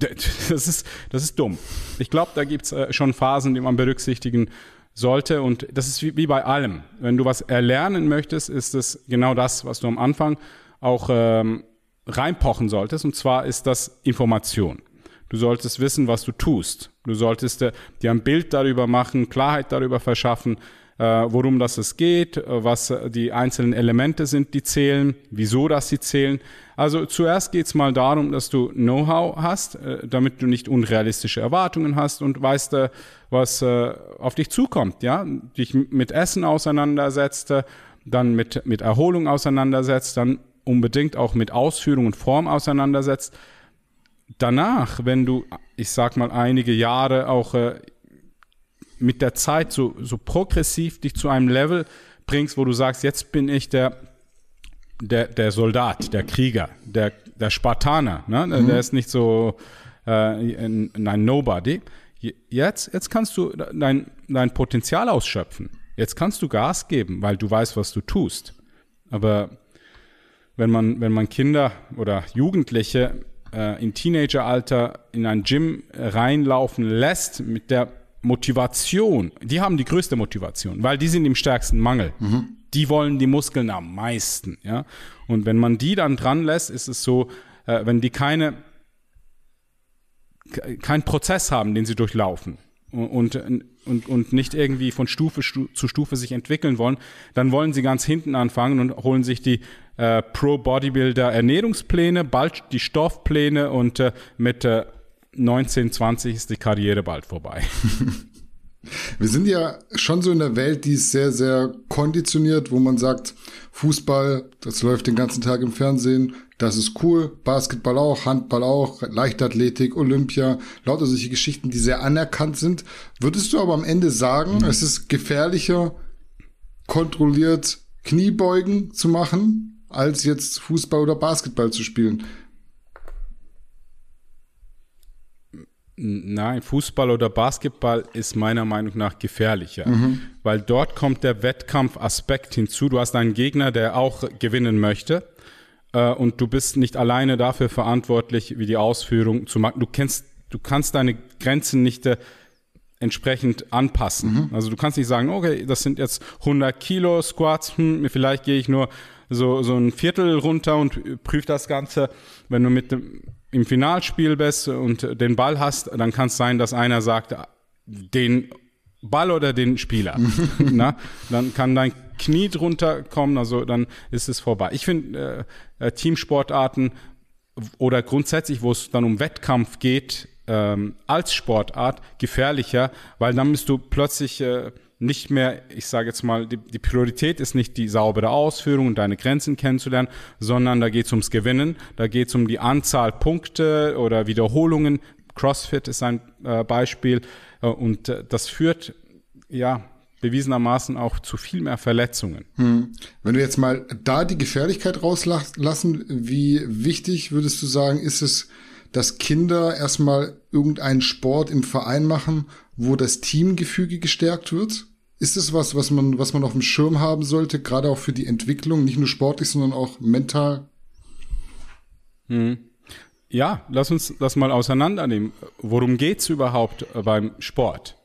S5: das, ist, das ist dumm. Ich glaube, da gibt's äh, schon Phasen, die man berücksichtigen sollte. Und das ist wie, wie bei allem. Wenn du was erlernen möchtest, ist es genau das, was du am Anfang auch ähm, reinpochen solltest. Und zwar ist das Information. Du solltest wissen, was du tust. Du solltest äh, dir ein Bild darüber machen, Klarheit darüber verschaffen, worum das es geht, äh, was die einzelnen Elemente sind, die zählen, wieso das sie zählen. Also zuerst geht es mal darum, dass du Know-how hast, äh, damit du nicht unrealistische Erwartungen hast und weißt, äh, was äh, auf dich zukommt. Ja, dich mit Essen auseinandersetzt, dann mit mit Erholung auseinandersetzt, dann unbedingt auch mit Ausführung und Form auseinandersetzt. Danach, wenn du, ich sag mal, einige Jahre auch äh, mit der Zeit so, so progressiv dich zu einem Level bringst, wo du sagst, jetzt bin ich der, der, der Soldat, der Krieger, der, der Spartaner, ne? Mhm. der ist nicht so äh, ein, Nobody. Jetzt, jetzt kannst du dein, dein Potenzial ausschöpfen. Jetzt kannst du Gas geben, weil du weißt, was du tust. Aber wenn man, wenn man Kinder oder Jugendliche äh, in Teenageralter in ein Gym reinlaufen lässt mit der Motivation, die haben die größte Motivation, weil die sind im stärksten Mangel. Mhm. Die wollen die Muskeln am meisten, ja. Und wenn man die dann dran lässt, ist es so, äh, wenn die keine keinen Prozess haben, den sie durchlaufen und, und, und nicht irgendwie von Stufe zu Stufe sich entwickeln wollen, dann wollen sie ganz hinten anfangen und holen sich die äh, Pro-Bodybuilder Ernährungspläne, bald die Stoffpläne und äh, mit äh, 19, 20 ist die Karriere bald vorbei. [laughs]
S4: Wir sind ja schon so in der Welt, die ist sehr, sehr konditioniert, wo man sagt, Fußball, das läuft den ganzen Tag im Fernsehen, das ist cool, Basketball auch, Handball auch, Leichtathletik, Olympia, lauter solche Geschichten, die sehr anerkannt sind. Würdest du aber am Ende sagen, mhm. es ist gefährlicher, kontrolliert Kniebeugen zu machen, als jetzt Fußball oder Basketball zu spielen?
S5: Nein, Fußball oder Basketball ist meiner Meinung nach gefährlicher, mhm. weil dort kommt der Wettkampfaspekt hinzu. Du hast einen Gegner, der auch gewinnen möchte äh, und du bist nicht alleine dafür verantwortlich, wie die Ausführung zu machen. Du kennst, du kannst deine Grenzen nicht äh, entsprechend anpassen. Mhm. Also du kannst nicht sagen, okay, das sind jetzt 100 Kilo Squats, hm, vielleicht gehe ich nur so, so ein Viertel runter und prüfe das Ganze. Wenn du mit dem im Finalspiel bist und den Ball hast, dann kann es sein, dass einer sagt, den Ball oder den Spieler. [laughs] Na, dann kann dein Knie drunter kommen, also dann ist es vorbei. Ich finde äh, äh, Teamsportarten oder grundsätzlich, wo es dann um Wettkampf geht, ähm, als Sportart gefährlicher, weil dann bist du plötzlich äh, nicht mehr, ich sage jetzt mal, die, die, Priorität ist nicht die saubere Ausführung und deine Grenzen kennenzulernen, sondern da geht es ums Gewinnen, da geht es um die Anzahl Punkte oder Wiederholungen. CrossFit ist ein äh, Beispiel äh, und äh, das führt ja bewiesenermaßen auch zu viel mehr Verletzungen.
S4: Hm. Wenn du jetzt mal da die Gefährlichkeit rauslassen, wie wichtig würdest du sagen, ist es, dass Kinder erstmal irgendeinen Sport im Verein machen, wo das Teamgefüge gestärkt wird? Ist es was, was man, was man auf dem Schirm haben sollte, gerade auch für die Entwicklung, nicht nur sportlich, sondern auch mental?
S5: Hm. Ja, lass uns das mal auseinandernehmen. Worum geht's überhaupt beim Sport?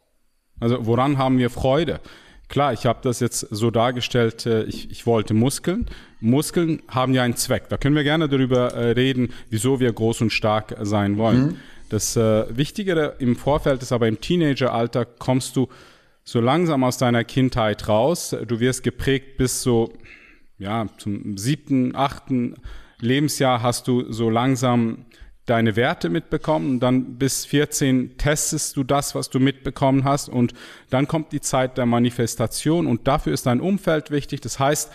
S5: Also woran haben wir Freude? Klar, ich habe das jetzt so dargestellt, äh, ich, ich wollte Muskeln. Muskeln haben ja einen Zweck. Da können wir gerne darüber äh, reden, wieso wir groß und stark sein wollen. Mhm. Das äh, Wichtigere im Vorfeld ist aber im Teenageralter kommst du so langsam aus deiner Kindheit raus. Du wirst geprägt bis so, ja, zum siebten, achten Lebensjahr hast du so langsam deine Werte mitbekommen und dann bis 14 testest du das, was du mitbekommen hast und dann kommt die Zeit der Manifestation und dafür ist dein Umfeld wichtig. Das heißt,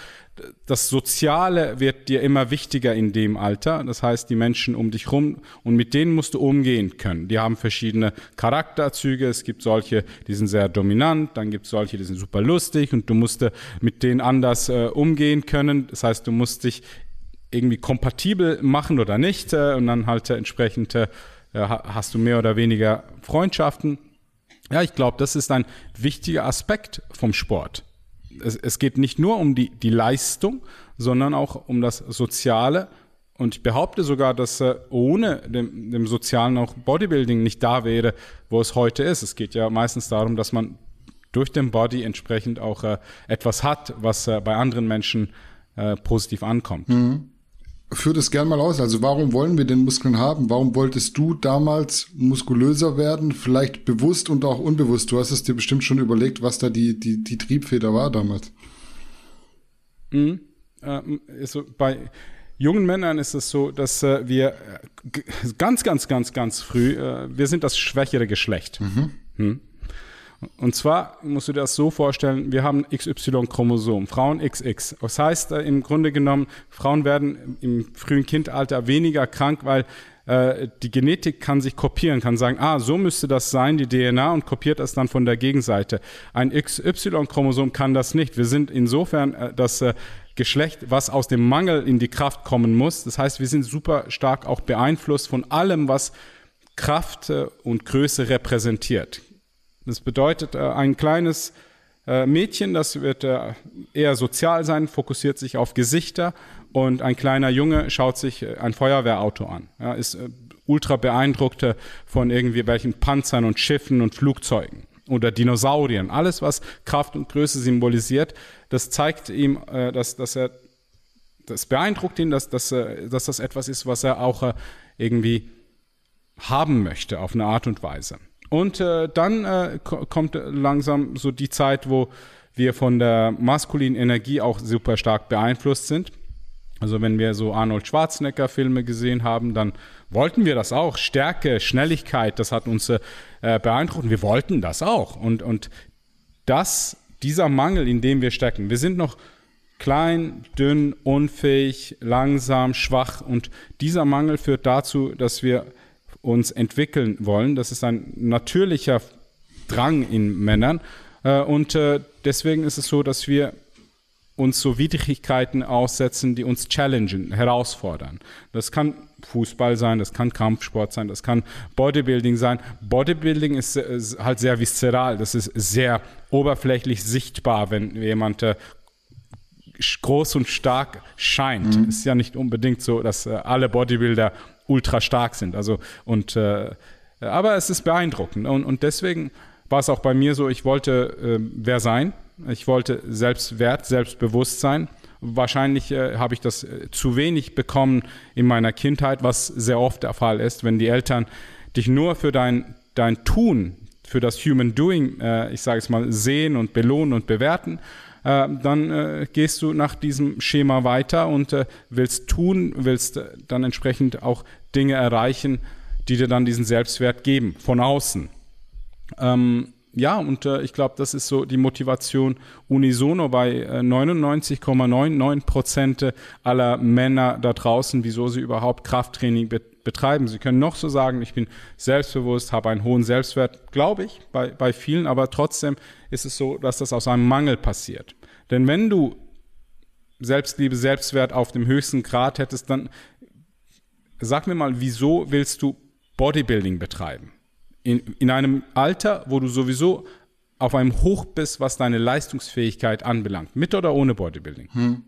S5: das Soziale wird dir immer wichtiger in dem Alter. Das heißt, die Menschen um dich rum und mit denen musst du umgehen können. Die haben verschiedene Charakterzüge. Es gibt solche, die sind sehr dominant. Dann gibt es solche, die sind super lustig und du musst mit denen anders äh, umgehen können. Das heißt, du musst dich irgendwie kompatibel machen oder nicht äh, und dann halt äh, entsprechend äh, hast du mehr oder weniger Freundschaften. Ja, ich glaube, das ist ein wichtiger Aspekt vom Sport. Es, es geht nicht nur um die, die Leistung, sondern auch um das Soziale. Und ich behaupte sogar, dass äh, ohne dem, dem Sozialen auch Bodybuilding nicht da wäre, wo es heute ist. Es geht ja meistens darum, dass man durch den Body entsprechend auch äh, etwas hat, was äh, bei anderen Menschen äh, positiv ankommt.
S4: Mhm führ das gern mal aus. Also warum wollen wir den Muskeln haben? Warum wolltest du damals muskulöser werden? Vielleicht bewusst und auch unbewusst. Du hast es dir bestimmt schon überlegt, was da die, die, die Triebfeder war damals.
S5: Mhm. Ähm, also bei jungen Männern ist es so, dass äh, wir äh, ganz, ganz, ganz, ganz früh, äh, wir sind das schwächere Geschlecht. Mhm. Hm? Und zwar musst du dir das so vorstellen, wir haben XY-Chromosom, Frauen XX. Das heißt im Grunde genommen, Frauen werden im frühen Kindalter weniger krank, weil äh, die Genetik kann sich kopieren, kann sagen, ah, so müsste das sein, die DNA, und kopiert das dann von der Gegenseite. Ein XY-Chromosom kann das nicht. Wir sind insofern äh, das äh, Geschlecht, was aus dem Mangel in die Kraft kommen muss. Das heißt, wir sind super stark auch beeinflusst von allem, was Kraft äh, und Größe repräsentiert. Das bedeutet, äh, ein kleines äh, Mädchen, das wird äh, eher sozial sein, fokussiert sich auf Gesichter und ein kleiner Junge schaut sich ein Feuerwehrauto an, ist ultra beeindruckt von irgendwie welchen Panzern und Schiffen und Flugzeugen oder Dinosauriern. Alles, was Kraft und Größe symbolisiert, das zeigt ihm, dass, dass er, das beeindruckt ihn, dass, dass, dass das etwas ist, was er auch irgendwie haben möchte auf eine Art und Weise. Und äh, dann äh, kommt langsam so die Zeit, wo wir von der maskulinen Energie auch super stark beeinflusst sind. Also wenn wir so Arnold Schwarzenegger Filme gesehen haben, dann wollten wir das auch. Stärke, Schnelligkeit, das hat uns äh, beeindruckt. Wir wollten das auch. Und, und das, dieser Mangel, in dem wir stecken, wir sind noch klein, dünn, unfähig, langsam, schwach. Und dieser Mangel führt dazu, dass wir uns entwickeln wollen. Das ist ein natürlicher Drang in Männern. Äh, und äh, deswegen ist es so, dass wir uns so Widrigkeiten aussetzen, die uns challengen, herausfordern. Das kann Fußball sein, das kann Kampfsport sein, das kann Bodybuilding sein. Bodybuilding ist, ist halt sehr viszeral, das ist sehr oberflächlich sichtbar, wenn jemand äh, groß und stark scheint. Mhm. Ist ja nicht unbedingt so, dass äh, alle Bodybuilder ultra stark sind. Also und äh, aber es ist beeindruckend und, und deswegen war es auch bei mir so, ich wollte äh, wer sein, ich wollte Selbstwert, Selbstbewusstsein. Wahrscheinlich äh, habe ich das äh, zu wenig bekommen in meiner Kindheit, was sehr oft der Fall ist, wenn die Eltern dich nur für dein, dein Tun, für das Human Doing, äh, ich sage es mal, sehen und belohnen und bewerten äh, dann äh, gehst du nach diesem Schema weiter und äh, willst tun, willst äh, dann entsprechend auch Dinge erreichen, die dir dann diesen Selbstwert geben, von außen. Ähm, ja, und äh, ich glaube, das ist so die Motivation unisono bei äh, 99,99 Prozent aller Männer da draußen, wieso sie überhaupt Krafttraining be betreiben. Sie können noch so sagen, ich bin selbstbewusst, habe einen hohen Selbstwert, glaube ich, bei, bei vielen, aber trotzdem ist es so, dass das aus einem Mangel passiert. Denn wenn du Selbstliebe, Selbstwert auf dem höchsten Grad hättest, dann sag mir mal, wieso willst du Bodybuilding betreiben? In, in einem Alter, wo du sowieso auf einem Hoch bist, was deine Leistungsfähigkeit anbelangt, mit oder ohne Bodybuilding. Hm.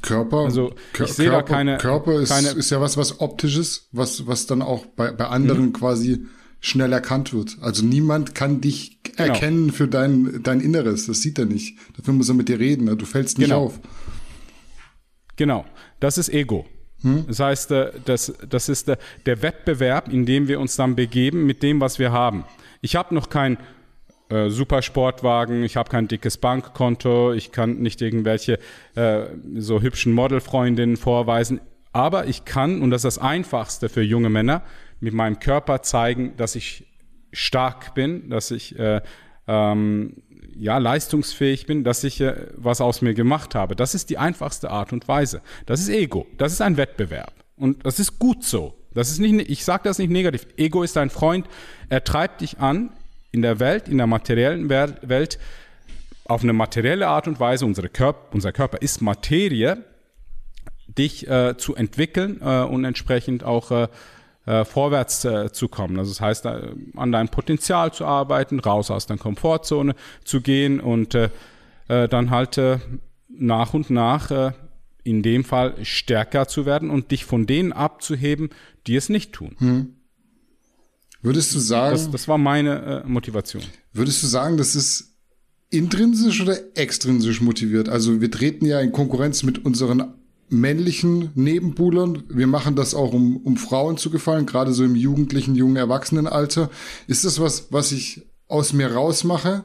S4: Körper,
S5: also ich sehe da keine
S4: Körper ist,
S5: keine,
S4: ist ja was was optisches, was was dann auch bei, bei anderen mhm. quasi schnell erkannt wird. Also niemand kann dich genau. erkennen für dein dein Inneres, das sieht er nicht. Dafür muss er mit dir reden, du fällst nicht
S5: genau.
S4: auf.
S5: Genau, das ist Ego. Hm? Das heißt, äh, das, das ist der, der Wettbewerb, in dem wir uns dann begeben mit dem, was wir haben. Ich habe noch kein äh, Supersportwagen, ich habe kein dickes Bankkonto, ich kann nicht irgendwelche äh, so hübschen Modelfreundinnen vorweisen. Aber ich kann, und das ist das Einfachste für junge Männer, mit meinem Körper zeigen, dass ich stark bin, dass ich äh, ähm, ja, leistungsfähig bin, dass ich äh, was aus mir gemacht habe. Das ist die einfachste Art und Weise. Das ist Ego. Das ist ein Wettbewerb. Und das ist gut so. Das ist nicht, ich sage das nicht negativ. Ego ist ein Freund. Er treibt dich an, in der Welt, in der materiellen Welt, auf eine materielle Art und Weise, unsere Körper, unser Körper ist Materie, dich äh, zu entwickeln äh, und entsprechend auch äh, äh, vorwärts äh, zu kommen. Also das heißt, an deinem Potenzial zu arbeiten, raus aus der Komfortzone zu gehen und äh, dann halt nach und nach in dem Fall stärker zu werden und dich von denen abzuheben, die es nicht tun. Hm.
S4: Würdest du sagen,
S5: das, das war meine äh, Motivation.
S4: Würdest du sagen, das ist intrinsisch oder extrinsisch motiviert? Also wir treten ja in Konkurrenz mit unseren männlichen Nebenbuhlern. Wir machen das auch, um, um Frauen zu gefallen, gerade so im jugendlichen, jungen Erwachsenenalter. Ist das was, was ich aus mir rausmache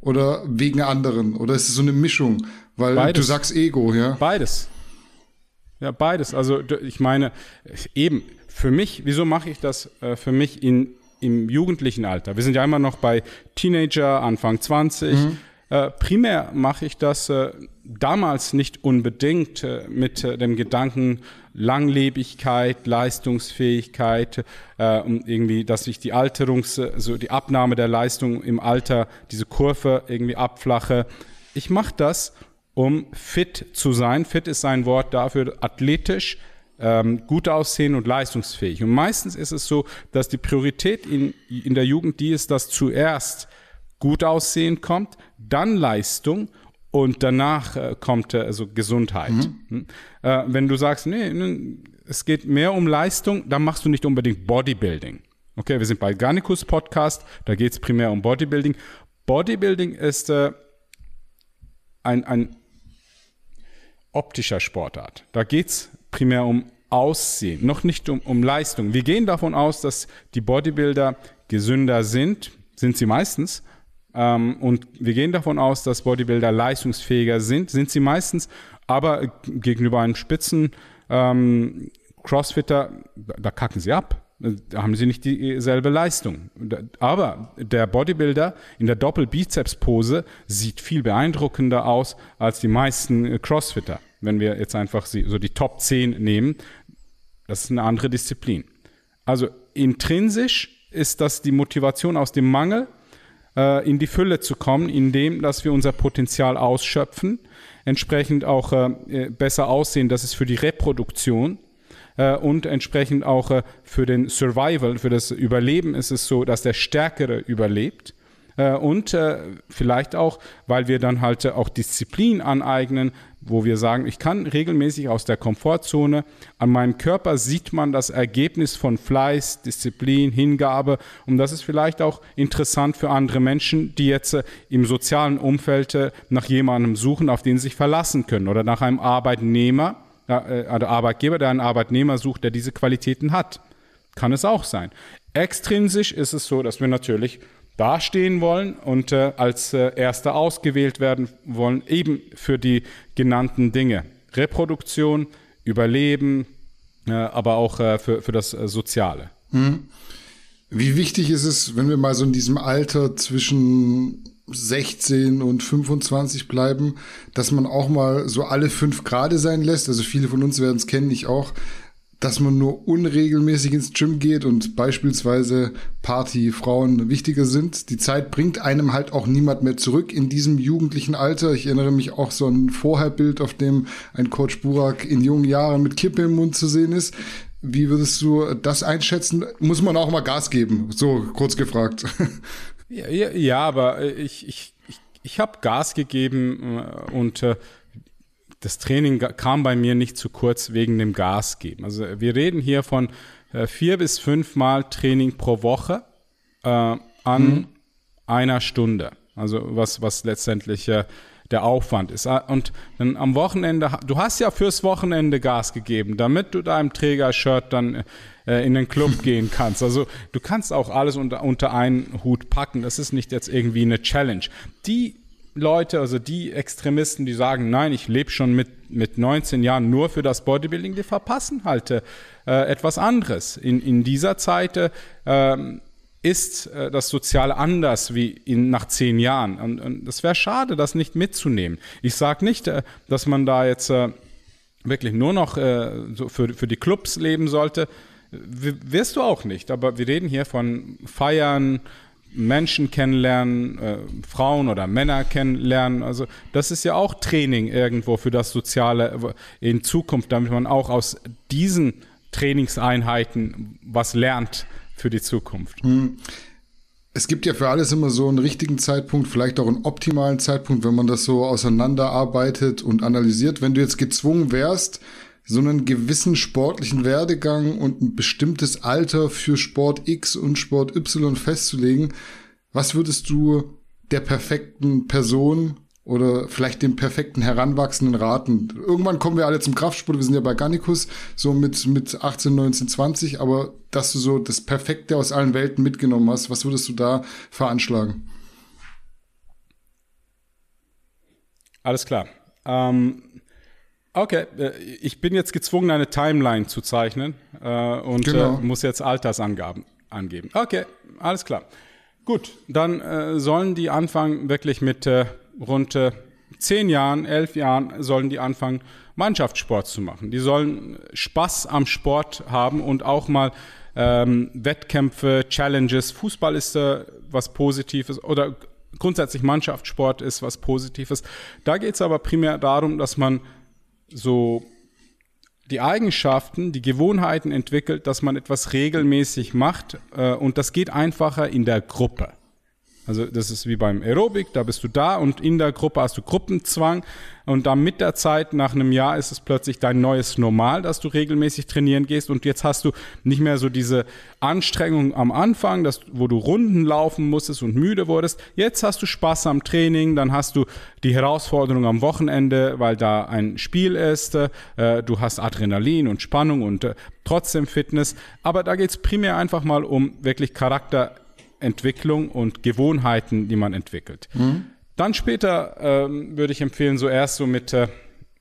S4: oder wegen anderen? Oder ist es so eine Mischung? Weil beides. du sagst Ego, ja?
S5: Beides. Ja, beides. Also ich meine, eben, für mich, wieso mache ich das äh, für mich in, im jugendlichen Alter? Wir sind ja immer noch bei Teenager, Anfang 20. Mhm. Äh, primär mache ich das äh, damals nicht unbedingt äh, mit äh, dem Gedanken Langlebigkeit, Leistungsfähigkeit, äh, um irgendwie, dass ich die Alterungs, äh, so die Abnahme der Leistung im Alter, diese Kurve irgendwie abflache. Ich mache das, um fit zu sein. Fit ist ein Wort dafür, athletisch, ähm, gut aussehen und leistungsfähig. Und meistens ist es so, dass die Priorität in, in der Jugend die ist, dass zuerst gut aussehen kommt, dann Leistung und danach äh, kommt äh, also Gesundheit. Mhm. Hm? Äh, wenn du sagst, nee, nee, es geht mehr um Leistung, dann machst du nicht unbedingt Bodybuilding. Okay, wir sind bei Garnicus Podcast, da geht es primär um Bodybuilding. Bodybuilding ist äh, ein, ein optischer Sportart. Da geht es primär um Aussehen, noch nicht um, um Leistung. Wir gehen davon aus, dass die Bodybuilder gesünder sind, sind sie meistens, ähm, und wir gehen davon aus, dass Bodybuilder leistungsfähiger sind, sind sie meistens, aber gegenüber einem Spitzen ähm, Crossfitter, da kacken sie ab. Da haben sie nicht dieselbe Leistung. Aber der Bodybuilder in der Doppelbizeps-Pose sieht viel beeindruckender aus als die meisten Crossfitter. Wenn wir jetzt einfach so die Top 10 nehmen, das ist eine andere Disziplin. Also intrinsisch ist das die Motivation aus dem Mangel äh, in die Fülle zu kommen, indem dass wir unser Potenzial ausschöpfen, entsprechend auch äh, besser aussehen, das ist für die Reproduktion äh, und entsprechend auch äh, für den Survival, für das Überleben ist es so, dass der Stärkere überlebt äh, und äh, vielleicht auch, weil wir dann halt auch Disziplin aneignen, wo wir sagen, ich kann regelmäßig aus der Komfortzone, an meinem Körper sieht man das Ergebnis von Fleiß, Disziplin, Hingabe und das ist vielleicht auch interessant für andere Menschen, die jetzt äh, im sozialen Umfeld nach jemandem suchen, auf den sie sich verlassen können oder nach einem Arbeitnehmer, äh, Arbeitgeber, der einen Arbeitnehmer sucht, der diese Qualitäten hat. Kann es auch sein. Extrinsisch ist es so, dass wir natürlich dastehen wollen und äh, als äh, Erster ausgewählt werden wollen, eben für die genannten Dinge. Reproduktion, Überleben, äh, aber auch äh, für, für das äh, Soziale. Hm.
S4: Wie wichtig ist es, wenn wir mal so in diesem Alter zwischen 16 und 25 bleiben, dass man auch mal so alle fünf Grade sein lässt. Also viele von uns werden es kennen, ich auch, dass man nur unregelmäßig ins Gym geht und beispielsweise Partyfrauen wichtiger sind. Die Zeit bringt einem halt auch niemand mehr zurück in diesem jugendlichen Alter. Ich erinnere mich auch so ein Vorherbild, auf dem ein Coach Burak in jungen Jahren mit Kippe im Mund zu sehen ist. Wie würdest du das einschätzen? Muss man auch mal Gas geben? So kurz gefragt.
S5: Ja, ja, ja aber ich, ich, ich, ich habe Gas gegeben äh, und äh, das Training kam bei mir nicht zu kurz wegen dem Gas geben. Also wir reden hier von äh, vier bis fünf Mal Training pro Woche äh, an mhm. einer Stunde. Also was, was letztendlich äh, der Aufwand ist. Ah, und dann am Wochenende, du hast ja fürs Wochenende Gas gegeben, damit du deinem Träger-Shirt dann äh, in den Club [laughs] gehen kannst. Also du kannst auch alles unter, unter einen Hut packen. Das ist nicht jetzt irgendwie eine Challenge. Die Leute, also die Extremisten, die sagen, nein, ich lebe schon mit, mit 19 Jahren nur für das Bodybuilding, die verpassen halt äh, etwas anderes. In, in dieser Zeit äh, ist äh, das Soziale anders wie in, nach zehn Jahren. Und, und das wäre schade, das nicht mitzunehmen. Ich sage nicht, äh, dass man da jetzt äh, wirklich nur noch äh, so für, für die Clubs leben sollte. W wirst du auch nicht. Aber wir reden hier von Feiern, Menschen kennenlernen, äh, Frauen oder Männer kennenlernen. Also das ist ja auch Training irgendwo für das Soziale in Zukunft, damit man auch aus diesen Trainingseinheiten was lernt für die Zukunft. Hm.
S4: Es gibt ja für alles immer so einen richtigen Zeitpunkt, vielleicht auch einen optimalen Zeitpunkt, wenn man das so auseinanderarbeitet und analysiert. Wenn du jetzt gezwungen wärst, so einen gewissen sportlichen Werdegang und ein bestimmtes Alter für Sport X und Sport Y festzulegen, was würdest du der perfekten Person oder vielleicht dem perfekten Heranwachsenden raten? Irgendwann kommen wir alle zum Kraftsport, wir sind ja bei Garnicus, so mit, mit 18, 19, 20, aber dass du so das Perfekte aus allen Welten mitgenommen hast, was würdest du da veranschlagen?
S5: Alles klar. Ähm, Okay, äh, ich bin jetzt gezwungen, eine Timeline zu zeichnen äh, und genau. äh, muss jetzt Altersangaben angeben. Okay, alles klar. Gut, dann äh, sollen die anfangen, wirklich mit äh, rund äh, zehn Jahren, elf Jahren, sollen die anfangen, Mannschaftssport zu machen. Die sollen Spaß am Sport haben und auch mal ähm, Wettkämpfe, Challenges. Fußball ist äh, was Positives oder grundsätzlich Mannschaftssport ist was Positives. Da geht es aber primär darum, dass man so die Eigenschaften, die Gewohnheiten entwickelt, dass man etwas regelmäßig macht äh, und das geht einfacher in der Gruppe. Also das ist wie beim Aerobic, da bist du da und in der Gruppe hast du Gruppenzwang. Und dann mit der Zeit, nach einem Jahr, ist es plötzlich dein neues Normal, dass du regelmäßig trainieren gehst. Und jetzt hast du nicht mehr so diese Anstrengung am Anfang, dass, wo du Runden laufen musstest und müde wurdest. Jetzt hast du Spaß am Training, dann hast du die Herausforderung am Wochenende, weil da ein Spiel ist, äh, du hast Adrenalin und Spannung und äh, trotzdem Fitness, aber da geht es primär einfach mal um wirklich Charakter Entwicklung und Gewohnheiten, die man entwickelt. Mhm. Dann später ähm, würde ich empfehlen, so erst so mit äh,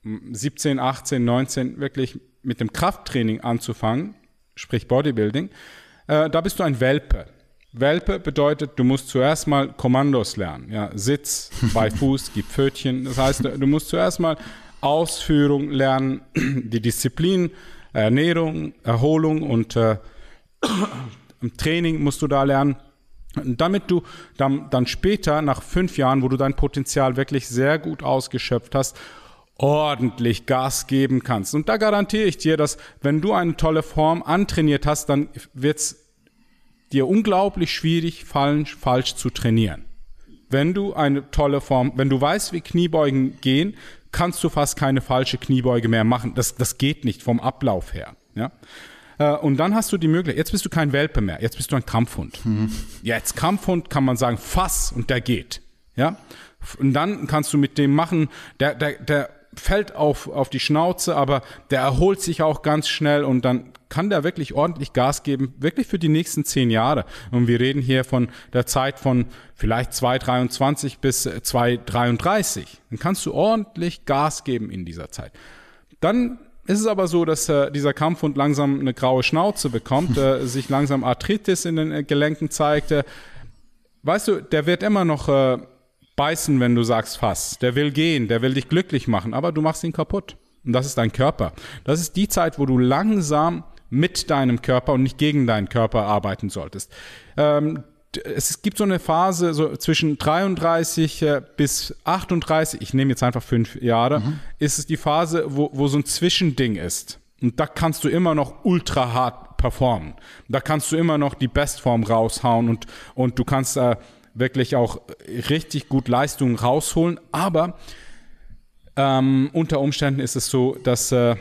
S5: 17, 18, 19 wirklich mit dem Krafttraining anzufangen, sprich Bodybuilding. Äh, da bist du ein Welpe. Welpe bedeutet, du musst zuerst mal Kommandos lernen. Ja, Sitz, bei [laughs] Fuß, gib Pfötchen. Das heißt, du musst zuerst mal Ausführung lernen, [clears throat] die Disziplin, Ernährung, Erholung und äh, [clears throat] Training musst du da lernen damit du dann, dann später, nach fünf Jahren, wo du dein Potenzial wirklich sehr gut ausgeschöpft hast, ordentlich Gas geben kannst. Und da garantiere ich dir, dass wenn du eine tolle Form antrainiert hast, dann wird es dir unglaublich schwierig fallen, falsch zu trainieren. Wenn du eine tolle Form, wenn du weißt, wie Kniebeugen gehen, kannst du fast keine falsche Kniebeuge mehr machen. Das, das geht nicht vom Ablauf her. Ja? Äh, und dann hast du die Möglichkeit, jetzt bist du kein Welpe mehr, jetzt bist du ein Kampfhund. Mhm. Jetzt Kampfhund kann man sagen, fass und der geht. Ja? Und dann kannst du mit dem machen, der, der, der fällt auf, auf die Schnauze, aber der erholt sich auch ganz schnell und dann kann der wirklich ordentlich Gas geben, wirklich für die nächsten zehn Jahre. Und wir reden hier von der Zeit von vielleicht 2,23 bis 2,33. Dann kannst du ordentlich Gas geben in dieser Zeit. Dann ist es aber so, dass äh, dieser Kampfhund langsam eine graue Schnauze bekommt, äh, [laughs] sich langsam Arthritis in den äh, Gelenken zeigt. Äh, weißt du, der wird immer noch äh, beißen, wenn du sagst Fass. Der will gehen, der will dich glücklich machen, aber du machst ihn kaputt. Und das ist dein Körper. Das ist die Zeit, wo du langsam mit deinem Körper und nicht gegen deinen Körper arbeiten solltest. Ähm, es gibt so eine Phase so zwischen 33 äh, bis 38, ich nehme jetzt einfach fünf Jahre, mhm. ist es die Phase, wo, wo so ein Zwischending ist. Und da kannst du immer noch ultra hart performen. Da kannst du immer noch die Bestform raushauen und, und du kannst äh, wirklich auch richtig gut Leistungen rausholen. Aber ähm, unter Umständen ist es so, dass äh,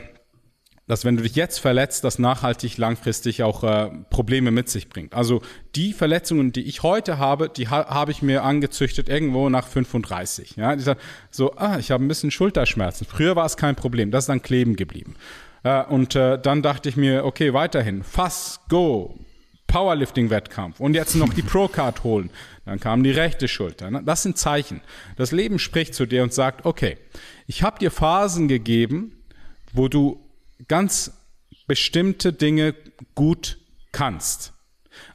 S5: dass wenn du dich jetzt verletzt, das nachhaltig langfristig auch äh, Probleme mit sich bringt. Also die Verletzungen, die ich heute habe, die ha habe ich mir angezüchtet irgendwo nach 35. Ja, ich sag, so, ah, ich habe ein bisschen Schulterschmerzen. Früher war es kein Problem, das ist dann kleben geblieben. Äh, und äh, dann dachte ich mir, okay, weiterhin, Fass, Go, Powerlifting-Wettkampf und jetzt noch die Pro-Card holen. Dann kam die rechte Schulter. Ne? Das sind Zeichen. Das Leben spricht zu dir und sagt, okay, ich habe dir Phasen gegeben, wo du ganz bestimmte Dinge gut kannst.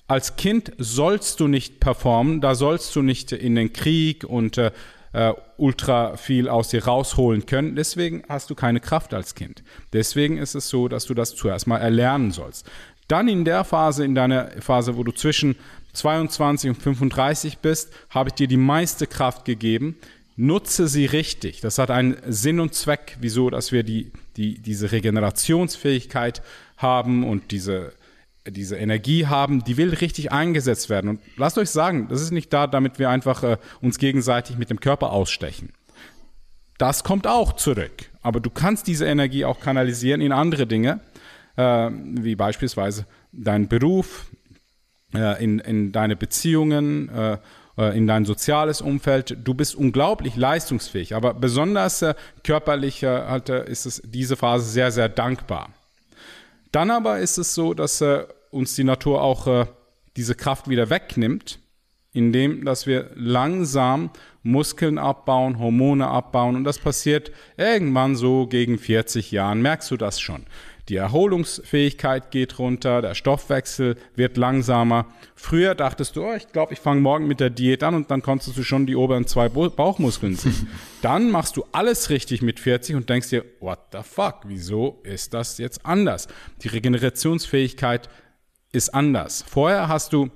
S5: Als Kind sollst du nicht performen, da sollst du nicht in den Krieg und äh, äh, ultra viel aus dir rausholen können. Deswegen hast du keine Kraft als Kind. Deswegen ist es so, dass du das zuerst mal erlernen sollst. Dann in der Phase, in deiner Phase, wo du zwischen 22 und 35 bist, habe ich dir die meiste Kraft gegeben. Nutze sie richtig. Das hat einen Sinn und Zweck, wieso, dass wir die, die, diese Regenerationsfähigkeit haben und diese diese Energie haben, die will richtig eingesetzt werden. Und lasst euch sagen, das ist nicht da, damit wir einfach äh, uns gegenseitig mit dem Körper ausstechen. Das kommt auch zurück. Aber du kannst diese Energie auch kanalisieren in andere Dinge, äh, wie beispielsweise deinen Beruf, äh, in, in deine Beziehungen, äh, in dein soziales Umfeld. Du bist unglaublich leistungsfähig, aber besonders äh, körperlich halt, ist es diese Phase sehr, sehr dankbar. Dann aber ist es so, dass uns die Natur auch äh, diese Kraft wieder wegnimmt, indem dass wir langsam Muskeln abbauen, Hormone abbauen und das passiert irgendwann so gegen 40 Jahren. Merkst du das schon? Die Erholungsfähigkeit geht runter, der Stoffwechsel wird langsamer. Früher dachtest du, oh, ich glaube, ich fange morgen mit der Diät an und dann konntest du schon die oberen zwei Bauchmuskeln sehen. [laughs] dann machst du alles richtig mit 40 und denkst dir, what the fuck, wieso ist das jetzt anders? Die Regenerationsfähigkeit ist anders. Vorher hast du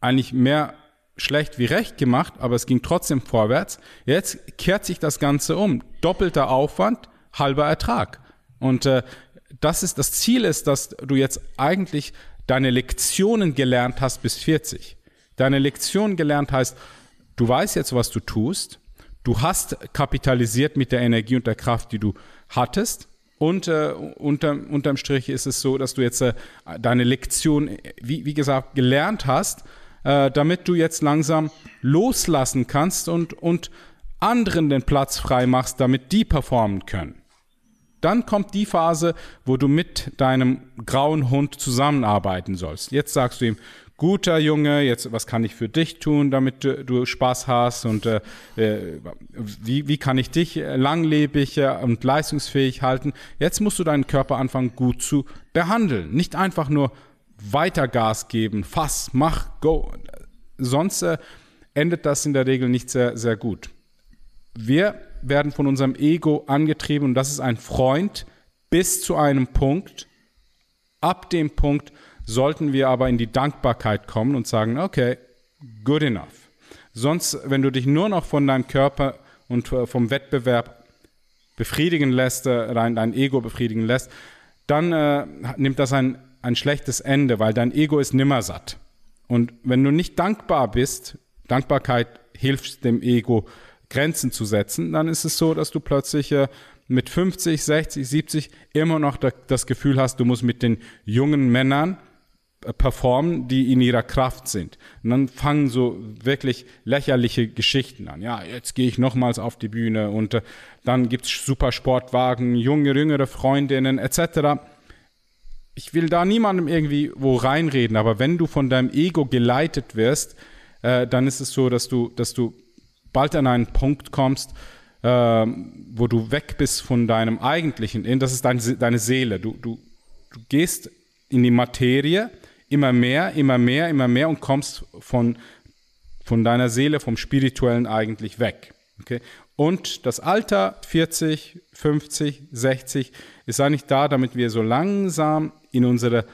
S5: eigentlich mehr schlecht wie recht gemacht, aber es ging trotzdem vorwärts. Jetzt kehrt sich das Ganze um. Doppelter Aufwand, halber Ertrag. Und äh, das ist das Ziel ist, dass du jetzt eigentlich deine Lektionen gelernt hast bis 40. Deine Lektion gelernt heißt, du weißt jetzt, was du tust. Du hast kapitalisiert mit der Energie und der Kraft, die du hattest. Und äh, unterm, unterm Strich ist es so, dass du jetzt äh, deine Lektion, wie, wie gesagt, gelernt hast, äh, damit du jetzt langsam loslassen kannst und, und anderen den Platz frei machst, damit die performen können. Dann kommt die Phase, wo du mit deinem grauen Hund zusammenarbeiten sollst. Jetzt sagst du ihm, guter Junge, jetzt was kann ich für dich tun, damit du, du Spaß hast und äh, äh wie, wie kann ich dich langlebig und leistungsfähig halten. Jetzt musst du deinen Körper anfangen gut zu behandeln. Nicht einfach nur weiter Gas geben, fass, mach, go. Sonst äh, endet das in der Regel nicht sehr, sehr gut. Wir werden von unserem Ego angetrieben und das ist ein Freund bis zu einem Punkt. Ab dem Punkt sollten wir aber in die Dankbarkeit kommen und sagen, okay, good enough. Sonst, wenn du dich nur noch von deinem Körper und äh, vom Wettbewerb befriedigen lässt, äh, dein, dein Ego befriedigen lässt, dann äh, nimmt das ein, ein schlechtes Ende, weil dein Ego ist nimmersatt. Und wenn du nicht dankbar bist, Dankbarkeit hilft dem Ego, Grenzen zu setzen, dann ist es so, dass du plötzlich äh, mit 50, 60, 70 immer noch das Gefühl hast, du musst mit den jungen Männern performen, die in ihrer Kraft sind. Und dann fangen so wirklich lächerliche Geschichten an. Ja, jetzt gehe ich nochmals auf die Bühne und äh, dann gibt's super Sportwagen, junge, jüngere Freundinnen etc. Ich will da niemandem irgendwie wo reinreden, aber wenn du von deinem Ego geleitet wirst, äh, dann ist es so, dass du, dass du bald an einen Punkt kommst, äh, wo du weg bist von deinem eigentlichen, das ist deine, deine Seele. Du, du, du gehst in die Materie immer mehr, immer mehr, immer mehr und kommst von, von deiner Seele, vom Spirituellen eigentlich weg. Okay? Und das Alter 40, 50, 60 ist eigentlich da, damit wir so langsam in unsere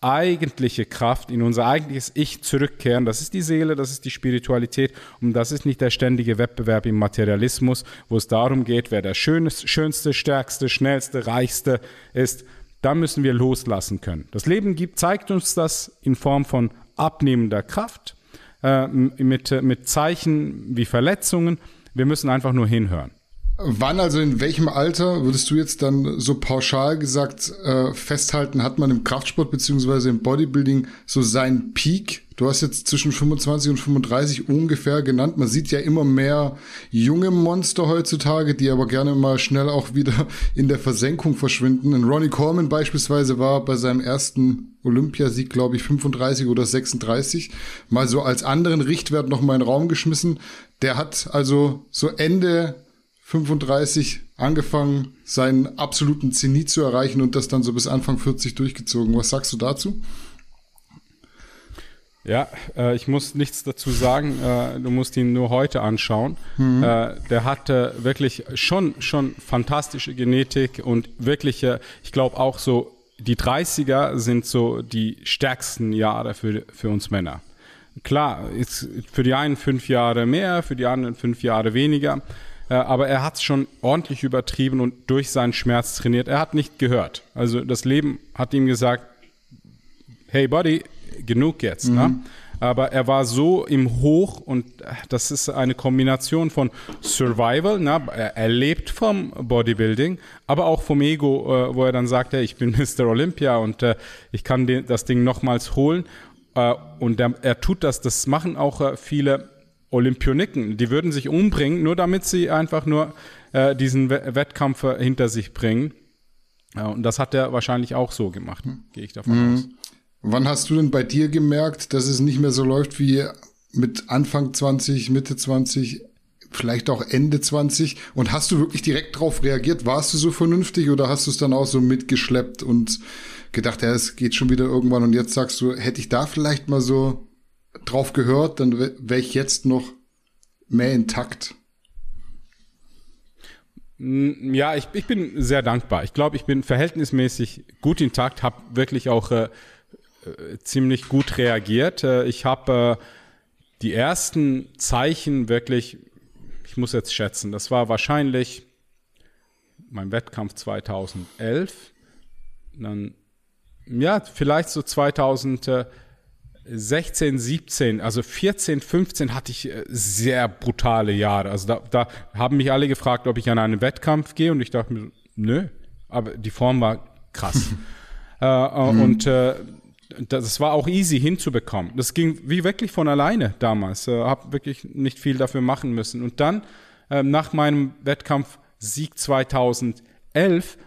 S5: eigentliche Kraft, in unser eigentliches Ich zurückkehren. Das ist die Seele, das ist die Spiritualität und das ist nicht der ständige Wettbewerb im Materialismus, wo es darum geht, wer der schönste, stärkste, schnellste, reichste ist, da müssen wir loslassen können. Das Leben gibt, zeigt uns das in Form von abnehmender Kraft, äh, mit, mit Zeichen wie Verletzungen. Wir müssen einfach nur hinhören.
S4: Wann, also in welchem Alter würdest du jetzt dann so pauschal gesagt äh, festhalten, hat man im Kraftsport beziehungsweise im Bodybuilding so seinen Peak? Du hast jetzt zwischen 25 und 35 ungefähr genannt. Man sieht ja immer mehr junge Monster heutzutage, die aber gerne mal schnell auch wieder [laughs] in der Versenkung verschwinden. Und Ronnie Coleman beispielsweise war bei seinem ersten Olympiasieg, glaube ich, 35 oder 36. Mal so als anderen Richtwert noch mal in den Raum geschmissen. Der hat also so Ende 35 angefangen, seinen absoluten Zenit zu erreichen und das dann so bis Anfang 40 durchgezogen. Was sagst du dazu?
S5: Ja, äh, ich muss nichts dazu sagen. Äh, du musst ihn nur heute anschauen. Mhm. Äh, der hatte wirklich schon, schon fantastische Genetik und wirklich, äh, ich glaube auch so, die 30er sind so die stärksten Jahre für, für uns Männer. Klar, ist für die einen fünf Jahre mehr, für die anderen fünf Jahre weniger. Äh, aber er hat es schon ordentlich übertrieben und durch seinen Schmerz trainiert. Er hat nicht gehört. Also das Leben hat ihm gesagt, hey Buddy, genug jetzt. Ne? Mhm. Ne? Aber er war so im Hoch und äh, das ist eine Kombination von Survival, ne? er lebt vom Bodybuilding, aber auch vom Ego, äh, wo er dann sagt, hey, ich bin [laughs] Mr. Olympia und ich kann das Ding nochmals holen. und er, er, tut das, das machen auch viele Olympioniken. Die würden sich umbringen, nur damit sie einfach nur äh, diesen Wettkampf hinter sich bringen. Ja, und das hat er wahrscheinlich auch so gemacht, hm. gehe ich davon mhm. aus.
S4: Wann hast du denn bei dir gemerkt, dass es nicht mehr so läuft wie mit Anfang 20, Mitte 20, vielleicht auch Ende 20? Und hast du wirklich direkt darauf reagiert? Warst du so vernünftig oder hast du es dann auch so mitgeschleppt und gedacht, ja, es geht schon wieder irgendwann und jetzt sagst du, hätte ich da vielleicht mal so drauf gehört, dann wäre ich jetzt noch mehr intakt.
S5: Mm, ja, ich, ich bin sehr dankbar. Ich glaube, ich bin verhältnismäßig gut intakt, habe wirklich auch äh, äh, ziemlich gut reagiert. Äh, ich habe äh, die ersten Zeichen wirklich, ich muss jetzt schätzen, das war wahrscheinlich mein Wettkampf 2011. Dann, ja, vielleicht so 2000. 16, 17, also 14, 15 hatte ich äh, sehr brutale Jahre. Also da, da haben mich alle gefragt, ob ich an einen Wettkampf gehe und ich dachte mir, nö, aber die Form war krass. [laughs] äh, äh, mhm. Und äh, das war auch easy hinzubekommen. Das ging wie wirklich von alleine damals. Äh, habe wirklich nicht viel dafür machen müssen. Und dann äh, nach meinem Wettkampf Sieg 2011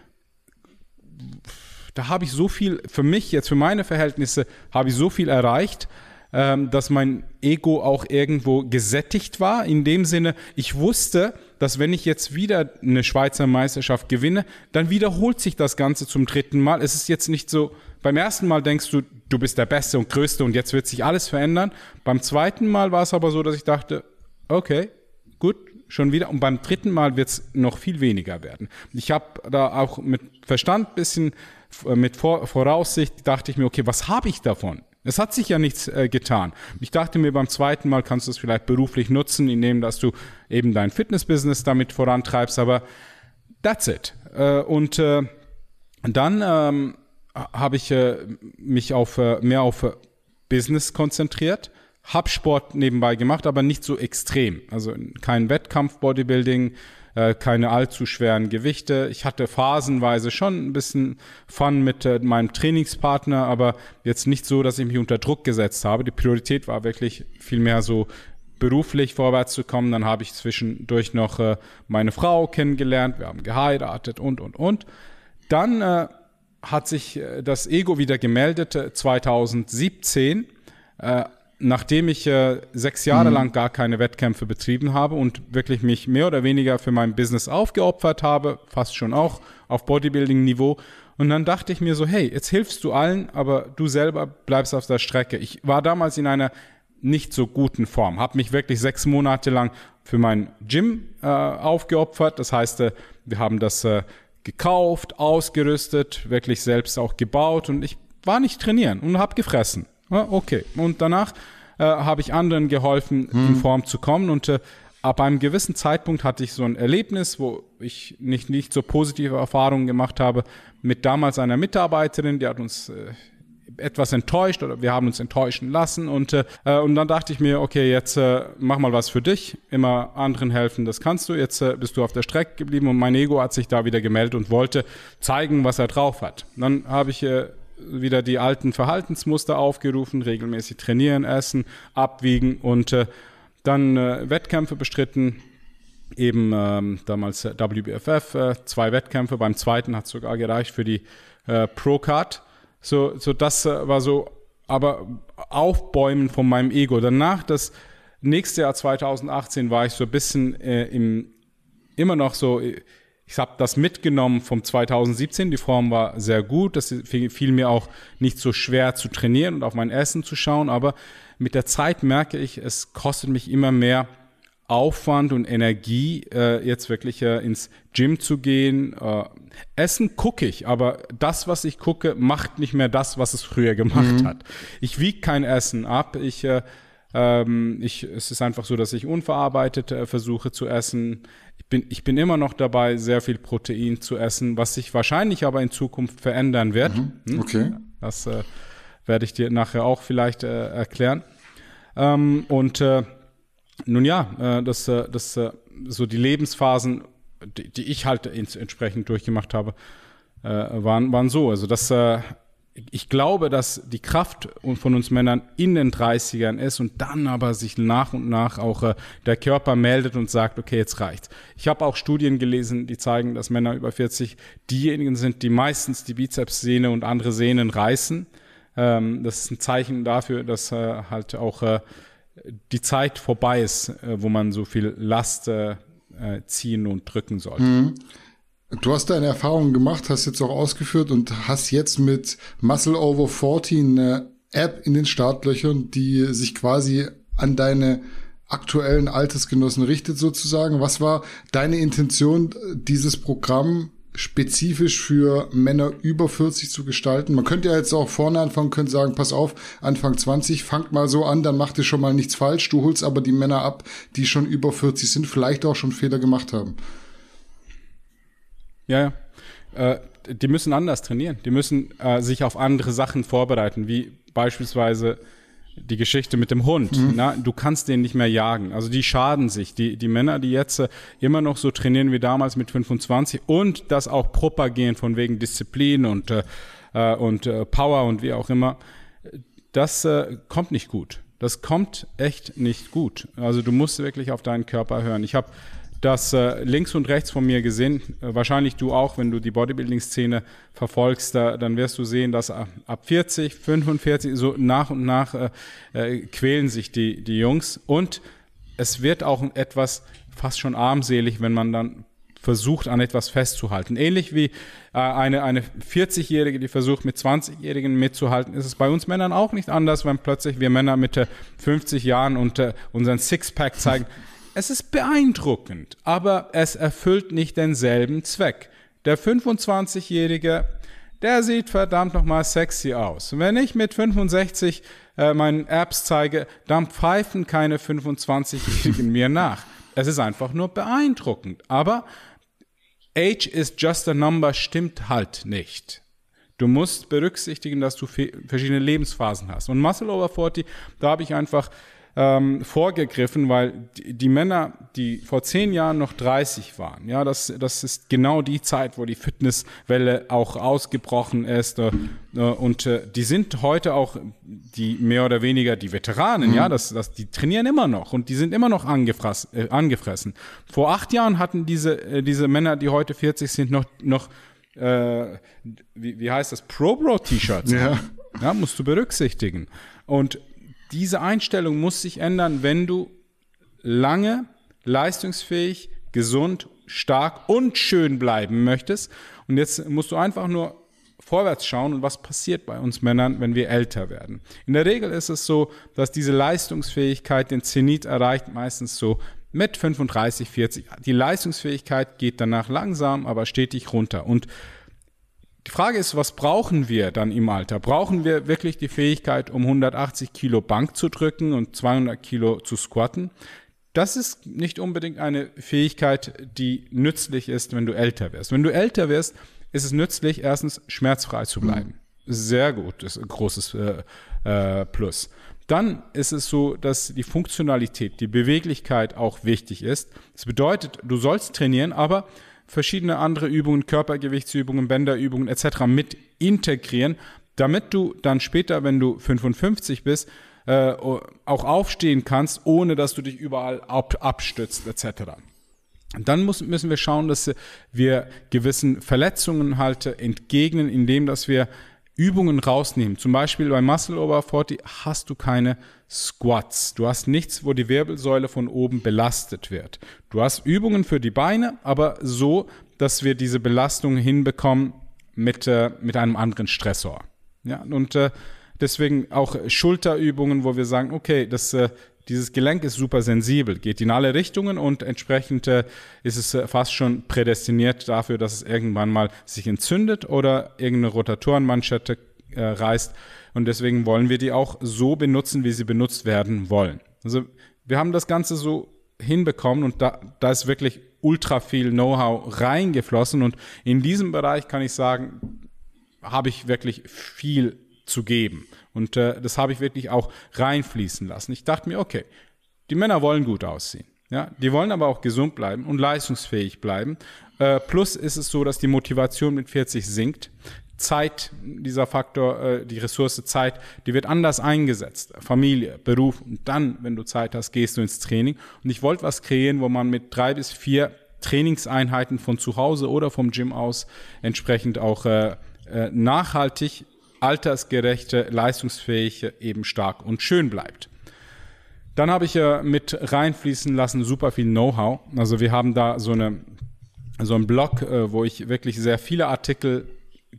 S5: da habe ich so viel, für mich jetzt, für meine Verhältnisse, habe ich so viel erreicht, ähm, dass mein Ego auch irgendwo gesättigt war. In dem Sinne, ich wusste, dass wenn ich jetzt wieder eine Schweizer Meisterschaft gewinne, dann wiederholt sich das Ganze zum dritten Mal. Es ist jetzt nicht so, beim ersten Mal denkst du, du bist der Beste und Größte und jetzt wird sich alles verändern. Beim zweiten Mal war es aber so, dass ich dachte, okay, gut, schon wieder. Und beim dritten Mal wird es noch viel weniger werden. Ich habe da auch mit Verstand bisschen mit Vor Voraussicht dachte ich mir, okay, was habe ich davon? Es hat sich ja nichts äh, getan. Ich dachte mir, beim zweiten Mal kannst du es vielleicht beruflich nutzen, indem dass du eben dein Fitnessbusiness damit vorantreibst, aber that's it. Äh, und äh, dann ähm, habe ich äh, mich auf äh, mehr auf äh, Business konzentriert, hab Sport nebenbei gemacht, aber nicht so extrem. Also kein Wettkampf Bodybuilding, äh, keine allzu schweren Gewichte. Ich hatte phasenweise schon ein bisschen Fun mit äh, meinem Trainingspartner, aber jetzt nicht so, dass ich mich unter Druck gesetzt habe. Die Priorität war wirklich viel mehr so beruflich vorwärts zu kommen. Dann habe ich zwischendurch noch äh, meine Frau kennengelernt, wir haben geheiratet und, und, und. Dann äh, hat sich äh, das Ego wieder gemeldet 2017. Äh, nachdem ich äh, sechs Jahre mhm. lang gar keine Wettkämpfe betrieben habe und wirklich mich mehr oder weniger für mein Business aufgeopfert habe, fast schon auch auf Bodybuilding-Niveau. Und dann dachte ich mir so, hey, jetzt hilfst du allen, aber du selber bleibst auf der Strecke. Ich war damals in einer nicht so guten Form, habe mich wirklich sechs Monate lang für mein Gym äh, aufgeopfert. Das heißt, äh, wir haben das äh, gekauft, ausgerüstet, wirklich selbst auch gebaut und ich war nicht trainieren und habe gefressen. Ja, okay. Und danach äh, habe ich anderen geholfen, hm. in Form zu kommen. Und äh, ab einem gewissen Zeitpunkt hatte ich so ein Erlebnis, wo ich nicht, nicht so positive Erfahrungen gemacht habe mit damals einer Mitarbeiterin, die hat uns äh, etwas enttäuscht oder wir haben uns enttäuschen lassen und, äh, und dann dachte ich mir, okay, jetzt äh, mach mal was für dich, immer anderen helfen, das kannst du, jetzt äh, bist du auf der Strecke geblieben und mein Ego hat sich da wieder gemeldet und wollte zeigen, was er drauf hat. Dann habe ich äh, wieder die alten Verhaltensmuster aufgerufen, regelmäßig trainieren, essen, abwiegen und äh, dann äh, Wettkämpfe bestritten, eben ähm, damals WBFF, äh, zwei Wettkämpfe, beim zweiten hat es sogar gereicht für die äh, Pro-Card. So, so das äh, war so, aber Aufbäumen von meinem Ego. Danach, das nächste Jahr 2018, war ich so ein bisschen äh, im, immer noch so, ich habe das mitgenommen vom 2017, die Form war sehr gut, das fiel mir auch nicht so schwer zu trainieren und auf mein Essen zu schauen, aber mit der Zeit merke ich, es kostet mich immer mehr Aufwand und Energie, äh, jetzt wirklich äh, ins Gym zu gehen. Äh, Essen gucke ich, aber das, was ich gucke, macht nicht mehr das, was es früher gemacht mhm. hat. Ich wiege kein Essen ab. Ich, äh, ähm, ich, es ist einfach so, dass ich unverarbeitet äh, versuche zu essen. Ich bin, ich bin immer noch dabei, sehr viel Protein zu essen, was sich wahrscheinlich aber in Zukunft verändern wird. Mhm.
S4: Hm? Okay.
S5: Das äh, werde ich dir nachher auch vielleicht äh, erklären. Ähm, und äh, nun ja, äh, das, äh, das, so die Lebensphasen, die, die ich halt ins, entsprechend durchgemacht habe, waren, waren so. Also das, ich glaube, dass die Kraft von uns Männern in den 30ern ist und dann aber sich nach und nach auch äh, der Körper meldet und sagt, okay, jetzt reicht's. Ich habe auch Studien gelesen, die zeigen, dass Männer über 40 diejenigen sind, die meistens die Bizepssehne und andere Sehnen reißen. Ähm, das ist ein Zeichen dafür, dass äh, halt auch äh, die Zeit vorbei ist, äh, wo man so viel Last äh, äh, ziehen und drücken sollte. Mhm.
S4: Du hast deine Erfahrungen gemacht, hast jetzt auch ausgeführt und hast jetzt mit Muscle Over 14 eine App in den Startlöchern, die sich quasi an deine aktuellen Altersgenossen richtet sozusagen. Was war deine Intention, dieses Programm spezifisch für Männer über 40 zu gestalten. Man könnte ja jetzt auch vorne anfangen, könnte sagen, pass auf, Anfang 20, fangt mal so an, dann macht ihr schon mal nichts falsch. Du holst aber die Männer ab, die schon über 40 sind, vielleicht auch schon Fehler gemacht haben.
S5: Ja, ja. Äh, die müssen anders trainieren. Die müssen äh, sich auf andere Sachen vorbereiten, wie beispielsweise die Geschichte mit dem Hund. Mhm. Na, du kannst den nicht mehr jagen. Also die schaden sich. Die, die Männer, die jetzt äh, immer noch so trainieren wie damals mit 25 und das auch propagieren von wegen Disziplin und, äh, äh, und äh, Power und wie auch immer, das äh, kommt nicht gut. Das kommt echt nicht gut. Also du musst wirklich auf deinen Körper hören. Ich habe das äh, links und rechts von mir gesehen, äh, wahrscheinlich du auch, wenn du die Bodybuilding-Szene verfolgst, da, dann wirst du sehen, dass ab 40, 45, so nach und nach äh, äh, quälen sich die, die Jungs. Und es wird auch etwas fast schon armselig, wenn man dann versucht, an etwas festzuhalten. Ähnlich wie äh, eine, eine 40-Jährige, die versucht, mit 20-Jährigen mitzuhalten, ist es bei uns Männern auch nicht anders, wenn plötzlich wir Männer Mitte 50 Jahren und äh, unseren Sixpack zeigen. Es ist beeindruckend, aber es erfüllt nicht denselben Zweck. Der 25-Jährige, der sieht verdammt nochmal sexy aus. Wenn ich mit 65 äh, meinen Apps zeige, dann pfeifen keine 25-Jährigen mir nach. Es ist einfach nur beeindruckend. Aber Age is just a number stimmt halt nicht. Du musst berücksichtigen, dass du verschiedene Lebensphasen hast. Und Muscle Over 40, da habe ich einfach ähm, vorgegriffen, weil die, die, Männer, die vor zehn Jahren noch 30 waren, ja, das, das ist genau die Zeit, wo die Fitnesswelle auch ausgebrochen ist. Äh, äh und äh, die sind heute auch die mehr oder weniger die Veteranen, mhm. ja, das, das, die trainieren immer noch und die sind immer noch angefressen. Äh, angefressen. Vor acht Jahren hatten diese, äh, diese Männer, die heute 40 sind, noch, noch äh, wie, wie heißt das, Pro-Bro-T-Shirts.
S4: Ja.
S5: ja, musst du berücksichtigen. Und diese Einstellung muss sich ändern, wenn du lange, leistungsfähig, gesund, stark und schön bleiben möchtest. Und jetzt musst du einfach nur vorwärts schauen und was passiert bei uns Männern, wenn wir älter werden. In der Regel ist es so, dass diese Leistungsfähigkeit den Zenit erreicht, meistens so mit 35, 40. Die Leistungsfähigkeit geht danach langsam, aber stetig runter. Und die Frage ist, was brauchen wir dann im Alter? Brauchen wir wirklich die Fähigkeit, um 180 Kilo Bank zu drücken und 200 Kilo zu squatten? Das ist nicht unbedingt eine Fähigkeit, die nützlich ist, wenn du älter wirst. Wenn du älter wirst, ist es nützlich, erstens schmerzfrei zu bleiben. sehr gut, das ist ein großes äh, äh, Plus. Dann ist es so, dass die Funktionalität, die Beweglichkeit auch wichtig ist. Das bedeutet, du sollst trainieren, aber verschiedene andere Übungen, Körpergewichtsübungen, Bänderübungen etc. mit integrieren, damit du dann später, wenn du 55 bist, äh, auch aufstehen kannst, ohne dass du dich überall ab, abstützt etc. Dann muss, müssen wir schauen, dass wir gewissen Verletzungen halt entgegnen, indem dass wir Übungen rausnehmen. Zum Beispiel bei Muscle Over 40 hast du keine Squats. Du hast nichts, wo die Wirbelsäule von oben belastet wird. Du hast Übungen für die Beine, aber so, dass wir diese Belastung hinbekommen mit, äh, mit einem anderen Stressor. Ja, und äh, deswegen auch Schulterübungen, wo wir sagen, okay, das, äh, dieses Gelenk ist super sensibel, geht in alle Richtungen und entsprechend äh, ist es äh, fast schon prädestiniert dafür, dass es irgendwann mal sich entzündet oder irgendeine Rotatorenmanschette äh, reißt. Und deswegen wollen wir die auch so benutzen, wie sie benutzt werden wollen. Also wir haben das Ganze so hinbekommen und da, da ist wirklich ultra viel Know-how reingeflossen und in diesem Bereich kann ich sagen, habe ich wirklich viel zu geben. Und äh, das habe ich wirklich auch reinfließen lassen. Ich dachte mir, okay, die Männer wollen gut aussehen. Ja, die wollen aber auch gesund bleiben und leistungsfähig bleiben. Äh, plus ist es so, dass die Motivation mit 40 sinkt. Zeit, dieser Faktor, äh, die Ressource Zeit, die wird anders eingesetzt. Familie, Beruf und dann, wenn du Zeit hast, gehst du ins Training. Und ich wollte was kreieren, wo man mit drei bis vier Trainingseinheiten von zu Hause oder vom Gym aus entsprechend auch äh, äh, nachhaltig altersgerechte, leistungsfähige eben stark und schön bleibt. Dann habe ich ja mit reinfließen lassen super viel Know-how. Also wir haben da so eine so ein Blog, äh, wo ich wirklich sehr viele Artikel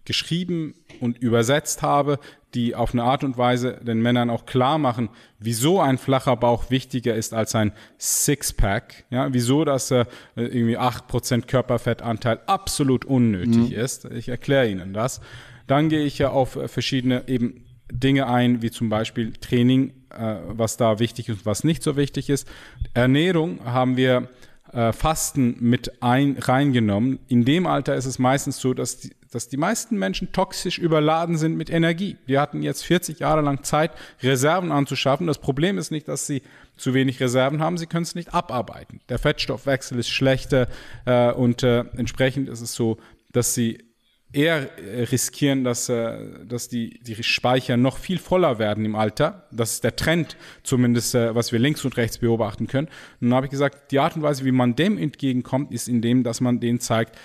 S5: geschrieben und übersetzt habe, die auf eine Art und Weise den Männern auch klar machen, wieso ein flacher Bauch wichtiger ist als ein Sixpack, ja, wieso das äh, irgendwie acht Prozent Körperfettanteil absolut unnötig mhm. ist. Ich erkläre Ihnen das. Dann gehe ich ja auf äh, verschiedene eben Dinge ein, wie zum Beispiel Training, äh, was da wichtig ist und was nicht so wichtig ist. Ernährung haben wir äh, Fasten mit ein, reingenommen. In dem Alter ist es meistens so, dass die, dass die meisten Menschen toxisch überladen sind mit Energie. Die hatten jetzt 40 Jahre lang Zeit, Reserven anzuschaffen. Das Problem ist nicht, dass sie zu wenig Reserven haben, sie können es nicht abarbeiten. Der Fettstoffwechsel ist schlechter äh, und äh, entsprechend ist es so, dass sie eher äh, riskieren, dass, äh, dass die, die Speicher noch viel voller werden im Alter. Das ist der Trend, zumindest, äh, was wir links und rechts beobachten können. Dann habe ich gesagt, die Art und Weise, wie man dem entgegenkommt, ist indem, dass man denen zeigt,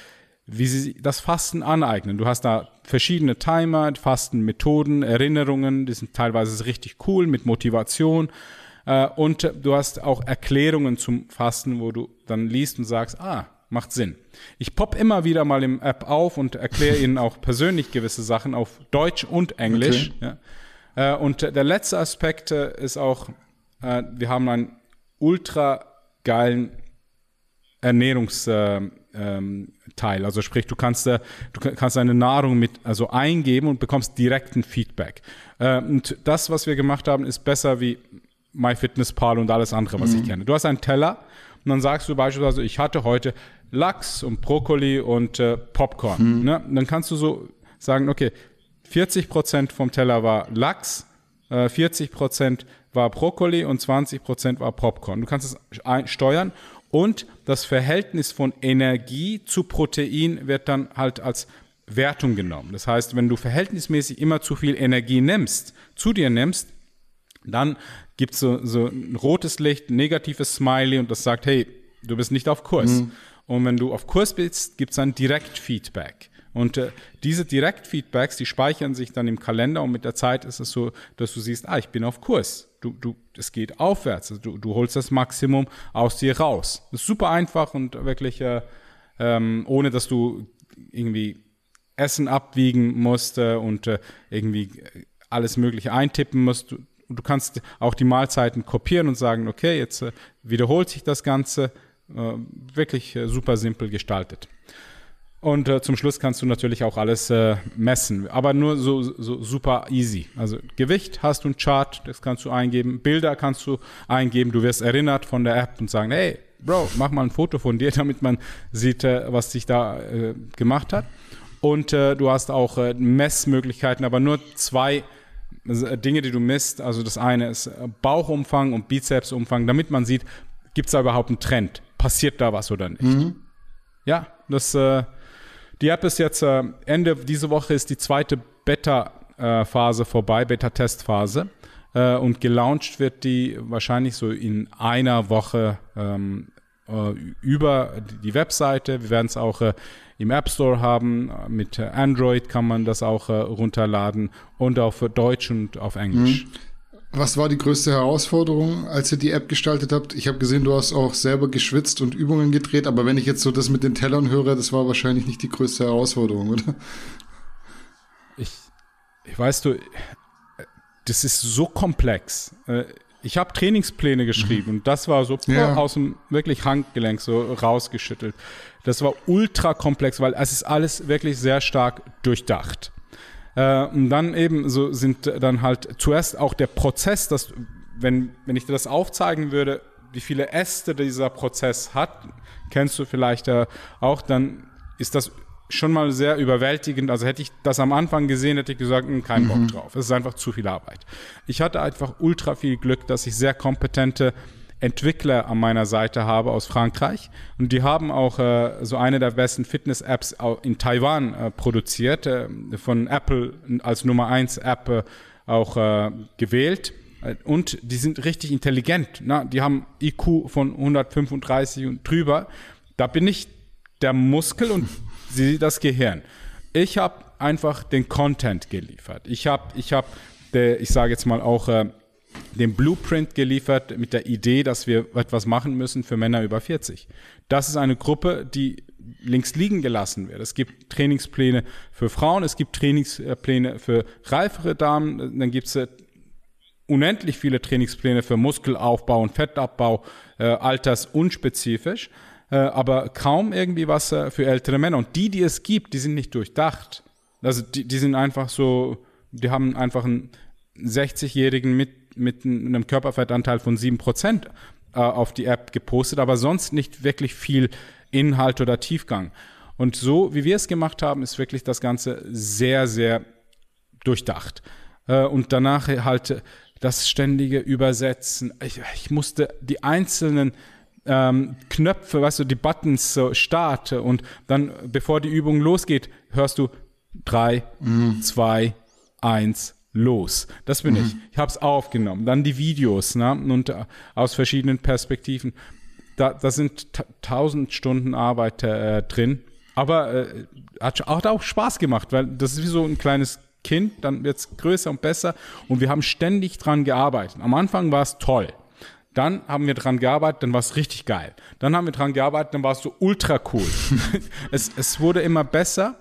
S5: wie sie das Fasten aneignen. Du hast da verschiedene Timer, Fastenmethoden, Erinnerungen, die sind teilweise richtig cool mit Motivation. Und du hast auch Erklärungen zum Fasten, wo du dann liest und sagst, ah, macht Sinn. Ich pop immer wieder mal im App auf und erkläre Ihnen auch persönlich gewisse Sachen auf Deutsch und Englisch. Okay. Ja. Äh, und der letzte Aspekt äh, ist auch, äh, wir haben einen ultra geilen Ernährungsteil. Ähm, also sprich, du kannst, du kannst deine Nahrung mit also eingeben und bekommst direkten Feedback. Und das, was wir gemacht haben, ist besser wie MyFitnessPal und alles andere, was mhm. ich kenne. Du hast einen Teller und dann sagst du beispielsweise, ich hatte heute Lachs und Brokkoli und äh, Popcorn. Hm. Ne? Dann kannst du so sagen, okay, 40 Prozent vom Teller war Lachs, äh, 40 Prozent war Brokkoli und 20 Prozent war Popcorn. Du kannst es steuern und das Verhältnis von Energie zu Protein wird dann halt als Wertung genommen. Das heißt, wenn du verhältnismäßig immer zu viel Energie nimmst, zu dir nimmst, dann gibt es so, so ein rotes Licht, ein negatives Smiley und das sagt, hey, du bist nicht auf Kurs. Mhm. Und wenn du auf Kurs bist, gibt es ein Direktfeedback. Und äh, diese Direktfeedbacks, die speichern sich dann im Kalender und mit der Zeit ist es so, dass du siehst, ah, ich bin auf Kurs. Du, du, es geht aufwärts. Also du, du holst das Maximum aus dir raus. Das ist super einfach und wirklich, äh, ähm, ohne dass du irgendwie Essen abwiegen musst äh, und äh, irgendwie alles Mögliche eintippen musst. Du, du kannst auch die Mahlzeiten kopieren und sagen, okay, jetzt äh, wiederholt sich das Ganze äh, wirklich äh, super simpel gestaltet. Und äh, zum Schluss kannst du natürlich auch alles äh, messen, aber nur so, so super easy. Also Gewicht hast du ein Chart, das kannst du eingeben, Bilder kannst du eingeben, du wirst erinnert von der App und sagen, hey, Bro, mach mal ein Foto von dir, [laughs] damit man sieht, äh, was sich da äh, gemacht hat. und äh, du hast auch äh, Messmöglichkeiten, aber nur zwei Dinge, die du misst. Also das eine ist Bauchumfang und Bizepsumfang, damit man sieht, gibt es da überhaupt einen Trend? Passiert da was oder nicht? Mhm. Ja, das, die App ist jetzt, äh, Ende diese Woche ist die zweite Beta-Phase vorbei, Beta-Testphase. Äh, und gelauncht wird die wahrscheinlich so in einer Woche ähm, äh, über die Webseite. Wir werden es auch äh, im App Store haben. Mit Android kann man das auch äh, runterladen und auf Deutsch und auf Englisch. Mhm.
S4: Was war die größte Herausforderung, als ihr die App gestaltet habt? Ich habe gesehen, du hast auch selber geschwitzt und Übungen gedreht, aber wenn ich jetzt so das mit den Tellern höre, das war wahrscheinlich nicht die größte Herausforderung, oder?
S5: Ich, ich weißt du, das ist so komplex. Äh, ich habe Trainingspläne geschrieben und das war so ja. aus dem wirklich Handgelenk so rausgeschüttelt. Das war ultra komplex, weil es ist alles wirklich sehr stark durchdacht. Äh, und dann eben so sind dann halt zuerst auch der Prozess, dass wenn, wenn ich dir das aufzeigen würde, wie viele Äste dieser Prozess hat, kennst du vielleicht äh, auch, dann ist das schon mal sehr überwältigend. Also hätte ich das am Anfang gesehen, hätte ich gesagt, hm, kein Bock mhm. drauf. Es ist einfach zu viel Arbeit. Ich hatte einfach ultra viel Glück, dass ich sehr kompetente Entwickler an meiner Seite habe aus Frankreich. Und die haben auch äh, so eine der besten Fitness-Apps in Taiwan äh, produziert, äh, von Apple als Nummer 1 App äh, auch äh, gewählt. Äh, und die sind richtig intelligent. Na? Die haben IQ von 135 und drüber. Da bin ich der Muskel und [laughs] sie das Gehirn. Ich habe einfach den Content geliefert. Ich habe, ich habe, ich sage jetzt mal auch den Blueprint geliefert mit der Idee, dass wir etwas machen müssen für Männer über 40. Das ist eine Gruppe, die links liegen gelassen wird. Es gibt Trainingspläne für Frauen, es gibt Trainingspläne für reifere Damen, dann gibt es äh, unendlich viele Trainingspläne für Muskelaufbau und Fettabbau, äh, altersunspezifisch, äh, aber kaum irgendwie was äh, für ältere Männer. Und die, die es gibt, die sind nicht durchdacht. Also die, die sind einfach so, die haben einfach einen 60-Jährigen mit mit einem Körperfettanteil von 7% äh, auf die App gepostet, aber sonst nicht wirklich viel Inhalt oder Tiefgang. Und so, wie wir es gemacht haben, ist wirklich das Ganze sehr, sehr durchdacht. Äh, und danach halt das ständige Übersetzen. Ich, ich musste die einzelnen ähm, Knöpfe, weißt du, die Buttons so Start und dann, bevor die Übung losgeht, hörst du drei, mhm. zwei, eins, los. Das bin mhm. ich. Ich habe es aufgenommen. Dann die Videos ne? und äh, aus verschiedenen Perspektiven. Da, da sind tausend Stunden Arbeit äh, drin. Aber äh, hat, hat auch Spaß gemacht, weil das ist wie so ein kleines Kind, dann wird es größer und besser und wir haben ständig dran gearbeitet. Am Anfang war es toll. Dann haben wir dran gearbeitet, dann war es richtig geil. Dann haben wir dran gearbeitet, dann war es so ultra cool. [laughs] es, es wurde immer besser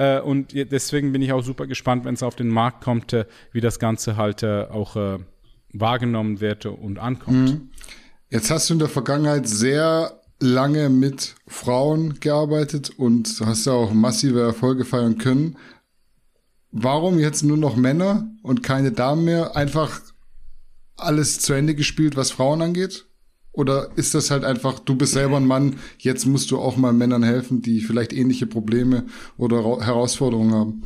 S5: äh, und deswegen bin ich auch super gespannt, wenn es auf den Markt kommt, äh, wie das Ganze halt äh, auch wahrgenommen wird und ankommt. Mhm.
S4: Jetzt hast du in der Vergangenheit sehr lange mit Frauen gearbeitet und hast ja auch massive Erfolge feiern können. Warum jetzt nur noch Männer und keine Damen mehr? Einfach alles zu Ende gespielt, was Frauen angeht? Oder ist das halt einfach, du bist selber ein Mann, jetzt musst du auch mal Männern helfen, die vielleicht ähnliche Probleme oder Herausforderungen haben?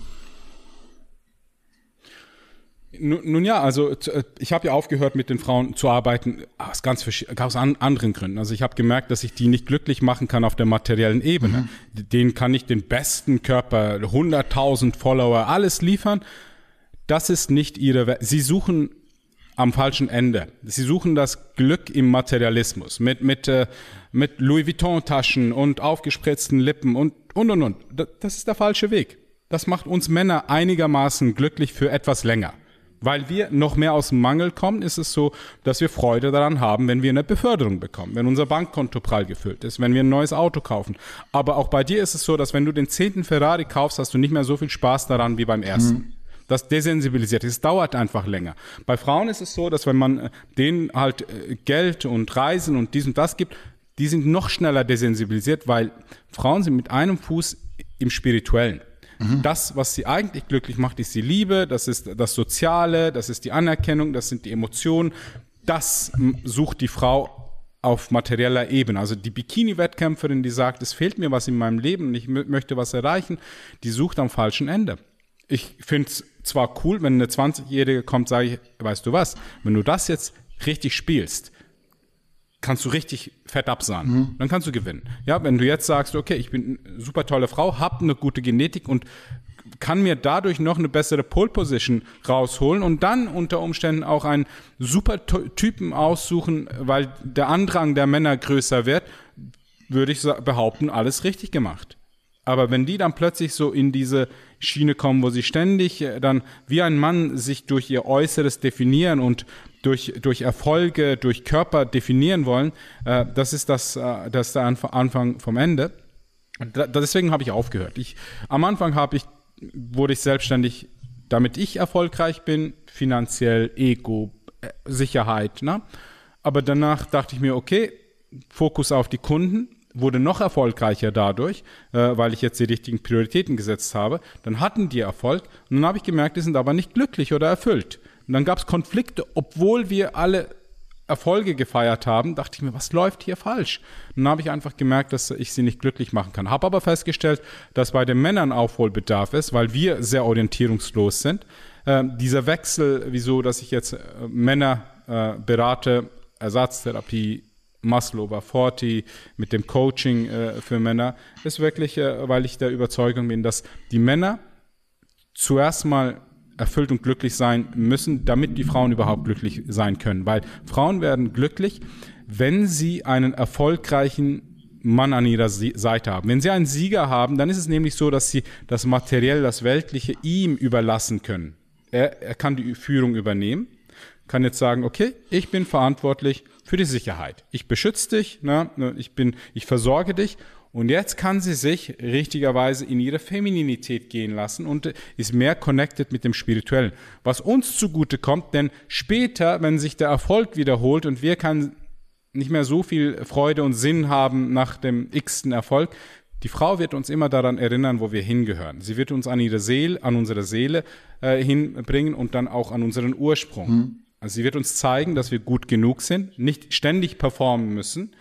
S5: Nun ja, also äh, ich habe ja aufgehört, mit den Frauen zu arbeiten aus ganz aus anderen Gründen. Also ich habe gemerkt, dass ich die nicht glücklich machen kann auf der materiellen Ebene. Mhm. Denen kann ich den besten Körper, 100.000 Follower, alles liefern. Das ist nicht ihre. Welt. Sie suchen am falschen Ende. Sie suchen das Glück im Materialismus mit, mit, äh, mit Louis Vuitton-Taschen und aufgespritzten Lippen und, und, und, und. Das ist der falsche Weg. Das macht uns Männer einigermaßen glücklich für etwas länger. Weil wir noch mehr aus dem Mangel kommen, ist es so, dass wir Freude daran haben, wenn wir eine Beförderung bekommen, wenn unser Bankkonto prall gefüllt ist, wenn wir ein neues Auto kaufen. Aber auch bei dir ist es so, dass wenn du den zehnten Ferrari kaufst, hast du nicht mehr so viel Spaß daran wie beim ersten. Mhm. Das desensibilisiert. Es dauert einfach länger. Bei Frauen ist es so, dass wenn man äh, denen halt äh, Geld und Reisen und dies und das gibt, die sind noch schneller desensibilisiert, weil Frauen sind mit einem Fuß im Spirituellen. Mhm. Das, was sie eigentlich glücklich macht, ist die Liebe, das ist das Soziale, das ist die Anerkennung, das sind die Emotionen. Das sucht die Frau auf materieller Ebene. Also die Bikini-Wettkämpferin, die sagt, es fehlt mir was in meinem Leben und ich möchte was erreichen, die sucht am falschen Ende. Ich finde es zwar cool, wenn eine 20-Jährige kommt, sage ich, weißt du was, wenn du das jetzt richtig spielst, kannst du richtig fett absahen. Mhm. Dann kannst du gewinnen. Ja, wenn du jetzt sagst, okay, ich bin eine super tolle Frau, habe eine gute Genetik und kann mir dadurch noch eine bessere Pole Position rausholen und dann unter Umständen auch einen super Typen aussuchen, weil der Andrang der Männer größer wird, würde ich behaupten, alles richtig gemacht. Aber wenn die dann plötzlich so in diese Schiene kommen, wo sie ständig äh, dann wie ein Mann sich durch ihr Äußeres definieren und durch, durch Erfolge, durch Körper definieren wollen, äh, das ist das, äh, das ist der Anfang vom Ende. Deswegen habe ich aufgehört. Ich, am Anfang habe ich, wurde ich selbstständig, damit ich erfolgreich bin, finanziell, Ego, Sicherheit. Ne? Aber danach dachte ich mir, okay, Fokus auf die Kunden, wurde noch erfolgreicher dadurch, äh, weil ich jetzt die richtigen Prioritäten gesetzt habe. Dann hatten die Erfolg und dann habe ich gemerkt, die sind aber nicht glücklich oder erfüllt. Und dann gab es Konflikte, obwohl wir alle Erfolge gefeiert haben, dachte ich mir, was läuft hier falsch? Und dann habe ich einfach gemerkt, dass ich sie nicht glücklich machen kann. Habe aber festgestellt, dass bei den Männern Aufholbedarf ist, weil wir sehr orientierungslos sind. Äh, dieser Wechsel, wieso, dass ich jetzt äh, Männer äh, berate, Ersatztherapie, Muscle over 40, mit dem Coaching äh, für Männer, ist wirklich, äh, weil ich der Überzeugung bin, dass die Männer zuerst mal erfüllt und glücklich sein müssen, damit die Frauen überhaupt glücklich sein können. Weil Frauen werden glücklich, wenn sie einen erfolgreichen Mann an ihrer Seite haben. Wenn sie einen Sieger haben, dann ist es nämlich so, dass sie das Materiell, das Weltliche ihm überlassen können. Er, er kann die Führung übernehmen, kann jetzt sagen, okay, ich bin verantwortlich für die Sicherheit. Ich beschütze dich, ne, ne ich bin, ich versorge dich und jetzt kann sie sich richtigerweise in ihre Femininität gehen lassen und ist mehr connected mit dem Spirituellen. Was uns zugute kommt, denn später, wenn sich der Erfolg wiederholt und wir kann nicht mehr so viel Freude und Sinn haben nach dem x-ten Erfolg, die Frau wird uns immer daran erinnern, wo wir hingehören. Sie wird uns an ihre Seele, an unsere Seele äh, hinbringen und dann auch an unseren Ursprung. Mhm. Also sie wird uns zeigen, dass wir gut genug sind, nicht ständig performen müssen,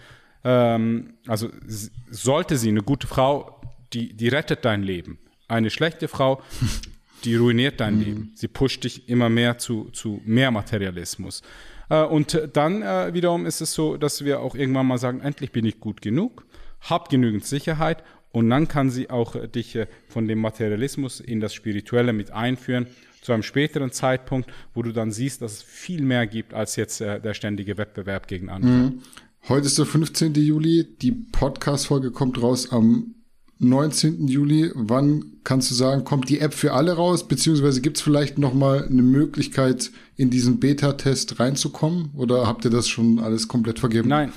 S5: ähm, also sollte sie, eine gute Frau, die, die rettet dein Leben. Eine schlechte Frau, die ruiniert dein mhm. Leben. Sie pusht dich immer mehr zu, zu mehr Materialismus. Äh, und dann äh, wiederum ist es so, dass wir auch irgendwann mal sagen, endlich bin ich gut genug, hab genügend Sicherheit und dann kann sie auch äh, dich äh, von dem Materialismus in das Spirituelle mit einführen zu einem späteren Zeitpunkt, wo du dann siehst, dass es viel mehr gibt als jetzt äh, der ständige Wettbewerb gegen andere. Mhm.
S4: Heute ist der 15. Juli. Die Podcast-Folge kommt raus am 19. Juli. Wann kannst du sagen, kommt die App für alle raus? Beziehungsweise gibt es vielleicht noch mal eine Möglichkeit, in diesen Beta-Test reinzukommen? Oder habt ihr das schon alles komplett vergeben?
S5: Nein,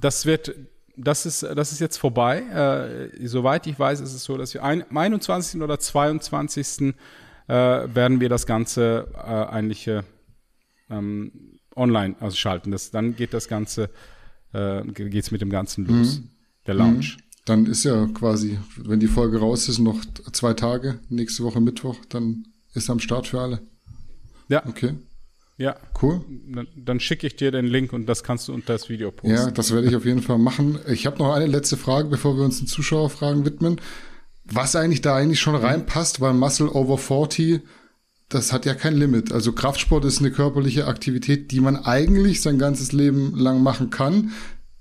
S5: das wird, das ist, das ist jetzt vorbei. Äh, soweit ich weiß, ist es so, dass wir ein, am 21. oder 22. Äh, werden wir das Ganze äh, eigentlich äh, ähm, online also schalten. Das, dann geht das Ganze äh, geht es mit dem Ganzen los. Mhm. Der Launch. Mhm.
S4: Dann ist ja quasi, wenn die Folge raus ist, noch zwei Tage, nächste Woche Mittwoch, dann ist am Start für alle.
S5: Ja.
S4: Okay.
S5: Ja.
S4: Cool.
S5: Dann, dann schicke ich dir den Link und das kannst du unter das Video posten.
S4: Ja, das werde ich auf jeden Fall machen. Ich habe noch eine letzte Frage, bevor wir uns den Zuschauerfragen widmen. Was eigentlich da eigentlich schon reinpasst, weil Muscle Over 40 das hat ja kein Limit. Also Kraftsport ist eine körperliche Aktivität, die man eigentlich sein ganzes Leben lang machen kann.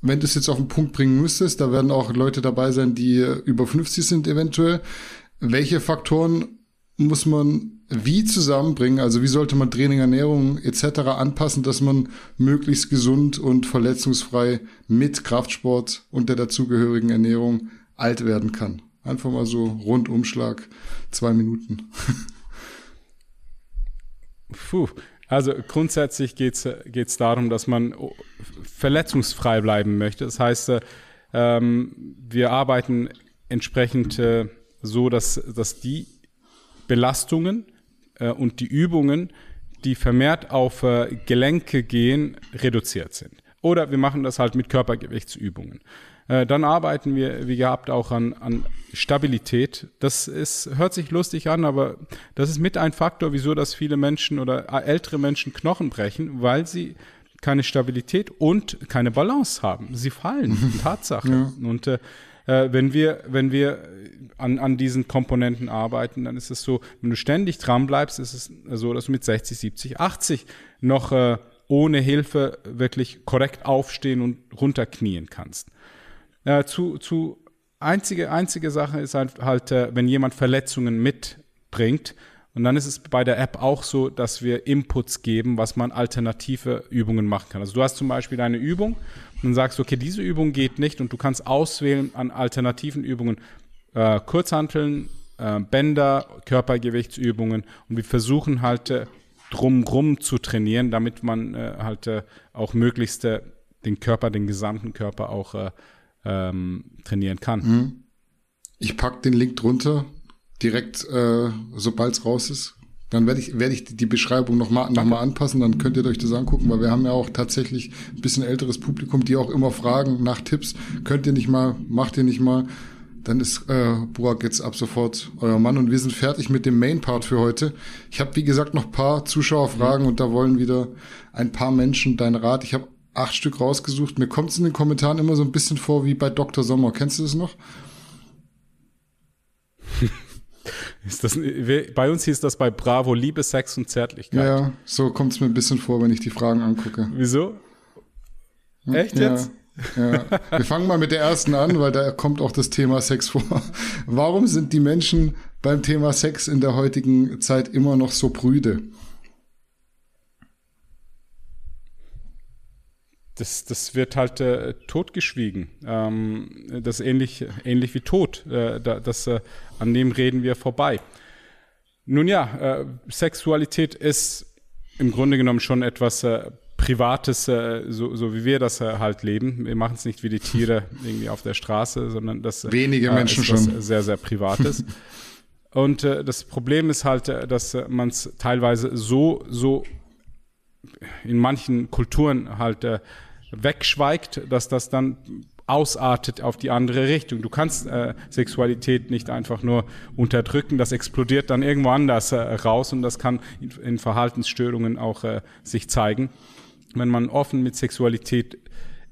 S4: Wenn du es jetzt auf den Punkt bringen müsstest, da werden auch Leute dabei sein, die über 50 sind eventuell. Welche Faktoren muss man wie zusammenbringen? Also wie sollte man Training, Ernährung etc. anpassen, dass man möglichst gesund und verletzungsfrei mit Kraftsport und der dazugehörigen Ernährung alt werden kann? Einfach mal so Rundumschlag, zwei Minuten.
S5: Puh. Also grundsätzlich geht es darum, dass man verletzungsfrei bleiben möchte. Das heißt, äh, ähm, wir arbeiten entsprechend äh, so, dass, dass die Belastungen äh, und die Übungen, die vermehrt auf äh, Gelenke gehen, reduziert sind. Oder wir machen das halt mit Körpergewichtsübungen. Äh, dann arbeiten wir, wie gehabt, auch an, an Stabilität. Das ist, hört sich lustig an, aber das ist mit ein Faktor, wieso dass viele Menschen oder ältere Menschen Knochen brechen, weil sie keine Stabilität und keine Balance haben. Sie fallen, [laughs] Tatsache. Ja. Und äh, äh, wenn wir, wenn wir an, an diesen Komponenten arbeiten, dann ist es so, wenn du ständig dran bleibst, ist es so, dass du mit 60, 70, 80 noch äh, ohne Hilfe wirklich korrekt aufstehen und runterknien kannst. Äh, zu, zu einzige, einzige Sache ist halt, halt äh, wenn jemand Verletzungen mitbringt, und dann ist es bei der App auch so, dass wir Inputs geben, was man alternative Übungen machen kann. Also du hast zum Beispiel eine Übung und sagst okay, diese Übung geht nicht und du kannst auswählen an alternativen Übungen äh, Kurzhanteln, äh, Bänder, Körpergewichtsübungen und wir versuchen halt äh, drumrum zu trainieren, damit man äh, halt äh, auch möglichst äh, den Körper, den gesamten Körper auch äh, ähm, trainieren kann. Mhm.
S4: Ich pack den Link drunter, direkt äh, sobald es raus ist. Dann werde ich, werde ich die Beschreibung nochmal noch mal anpassen, dann könnt ihr euch das angucken, weil wir haben ja auch tatsächlich ein bisschen älteres Publikum, die auch immer fragen nach Tipps. Könnt ihr nicht mal, macht ihr nicht mal. Dann ist äh, Burak jetzt ab sofort euer Mann und wir sind fertig mit dem Main-Part für heute. Ich habe, wie gesagt, noch paar Zuschauerfragen mhm. und da wollen wieder ein paar Menschen deinen Rat. Ich habe acht Stück rausgesucht. Mir kommt es in den Kommentaren immer so ein bisschen vor wie bei Dr. Sommer. Kennst du das noch? [laughs]
S5: Ist das, bei uns hieß das bei Bravo Liebe, Sex und Zärtlichkeit.
S4: Ja, so kommt es mir ein bisschen vor, wenn ich die Fragen angucke.
S5: Wieso? Echt
S4: ja,
S5: jetzt?
S4: Ja. Wir fangen mal mit der ersten an, weil da kommt auch das Thema Sex vor. Warum sind die Menschen beim Thema Sex in der heutigen Zeit immer noch so prüde?
S5: Das, das wird halt äh, totgeschwiegen. Ähm, das ist ähnlich, ähnlich wie Tod. Äh, das, äh, an dem reden wir vorbei. Nun ja, äh, Sexualität ist im Grunde genommen schon etwas äh, Privates, äh, so, so wie wir das halt leben. Wir machen es nicht wie die Tiere [laughs] irgendwie auf der Straße, sondern das
S4: wenige Menschen ist
S5: schon sehr, sehr Privates. [laughs] Und das Problem ist halt, dass man es teilweise so, so in manchen Kulturen halt äh, wegschweigt, dass das dann ausartet auf die andere Richtung. Du kannst äh, Sexualität nicht einfach nur unterdrücken, das explodiert dann irgendwo anders äh, raus und das kann in, in Verhaltensstörungen auch äh, sich zeigen. Wenn man offen mit Sexualität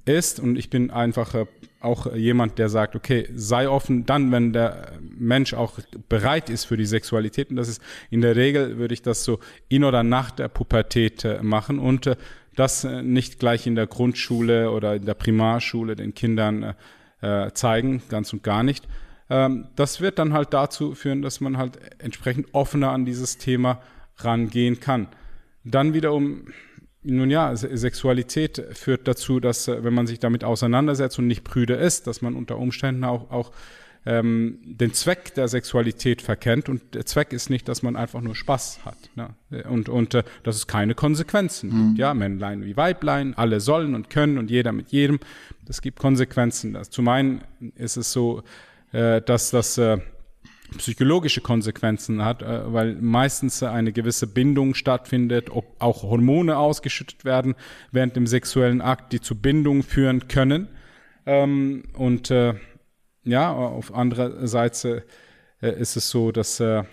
S5: ist und ich bin einfach äh, auch jemand, der sagt, okay, sei offen dann, wenn der Mensch auch bereit ist für die Sexualität und das ist in der Regel würde ich das so in oder nach der Pubertät äh, machen und äh, das äh, nicht gleich in der Grundschule oder in der Primarschule den Kindern äh, zeigen, ganz und gar nicht. Ähm, das wird dann halt dazu führen, dass man halt entsprechend offener an dieses Thema rangehen kann. Dann wiederum, nun ja, Sexualität führt dazu, dass äh, wenn man sich damit auseinandersetzt und nicht prüde ist, dass man unter Umständen auch, auch ähm, den Zweck der Sexualität verkennt. Und der Zweck ist nicht, dass man einfach nur Spaß hat. Ne? Und, und äh, dass es keine Konsequenzen mhm. gibt. Ja, Männlein wie Weiblein, alle sollen und können und jeder mit jedem. Das gibt Konsequenzen. Das, zum einen ist es so, äh, dass das äh, psychologische Konsequenzen hat, äh, weil meistens eine gewisse Bindung stattfindet, ob auch Hormone ausgeschüttet werden während dem sexuellen Akt, die zu Bindung führen können. Ähm, und äh, ja, auf anderer Seite äh, ist es so, dass äh,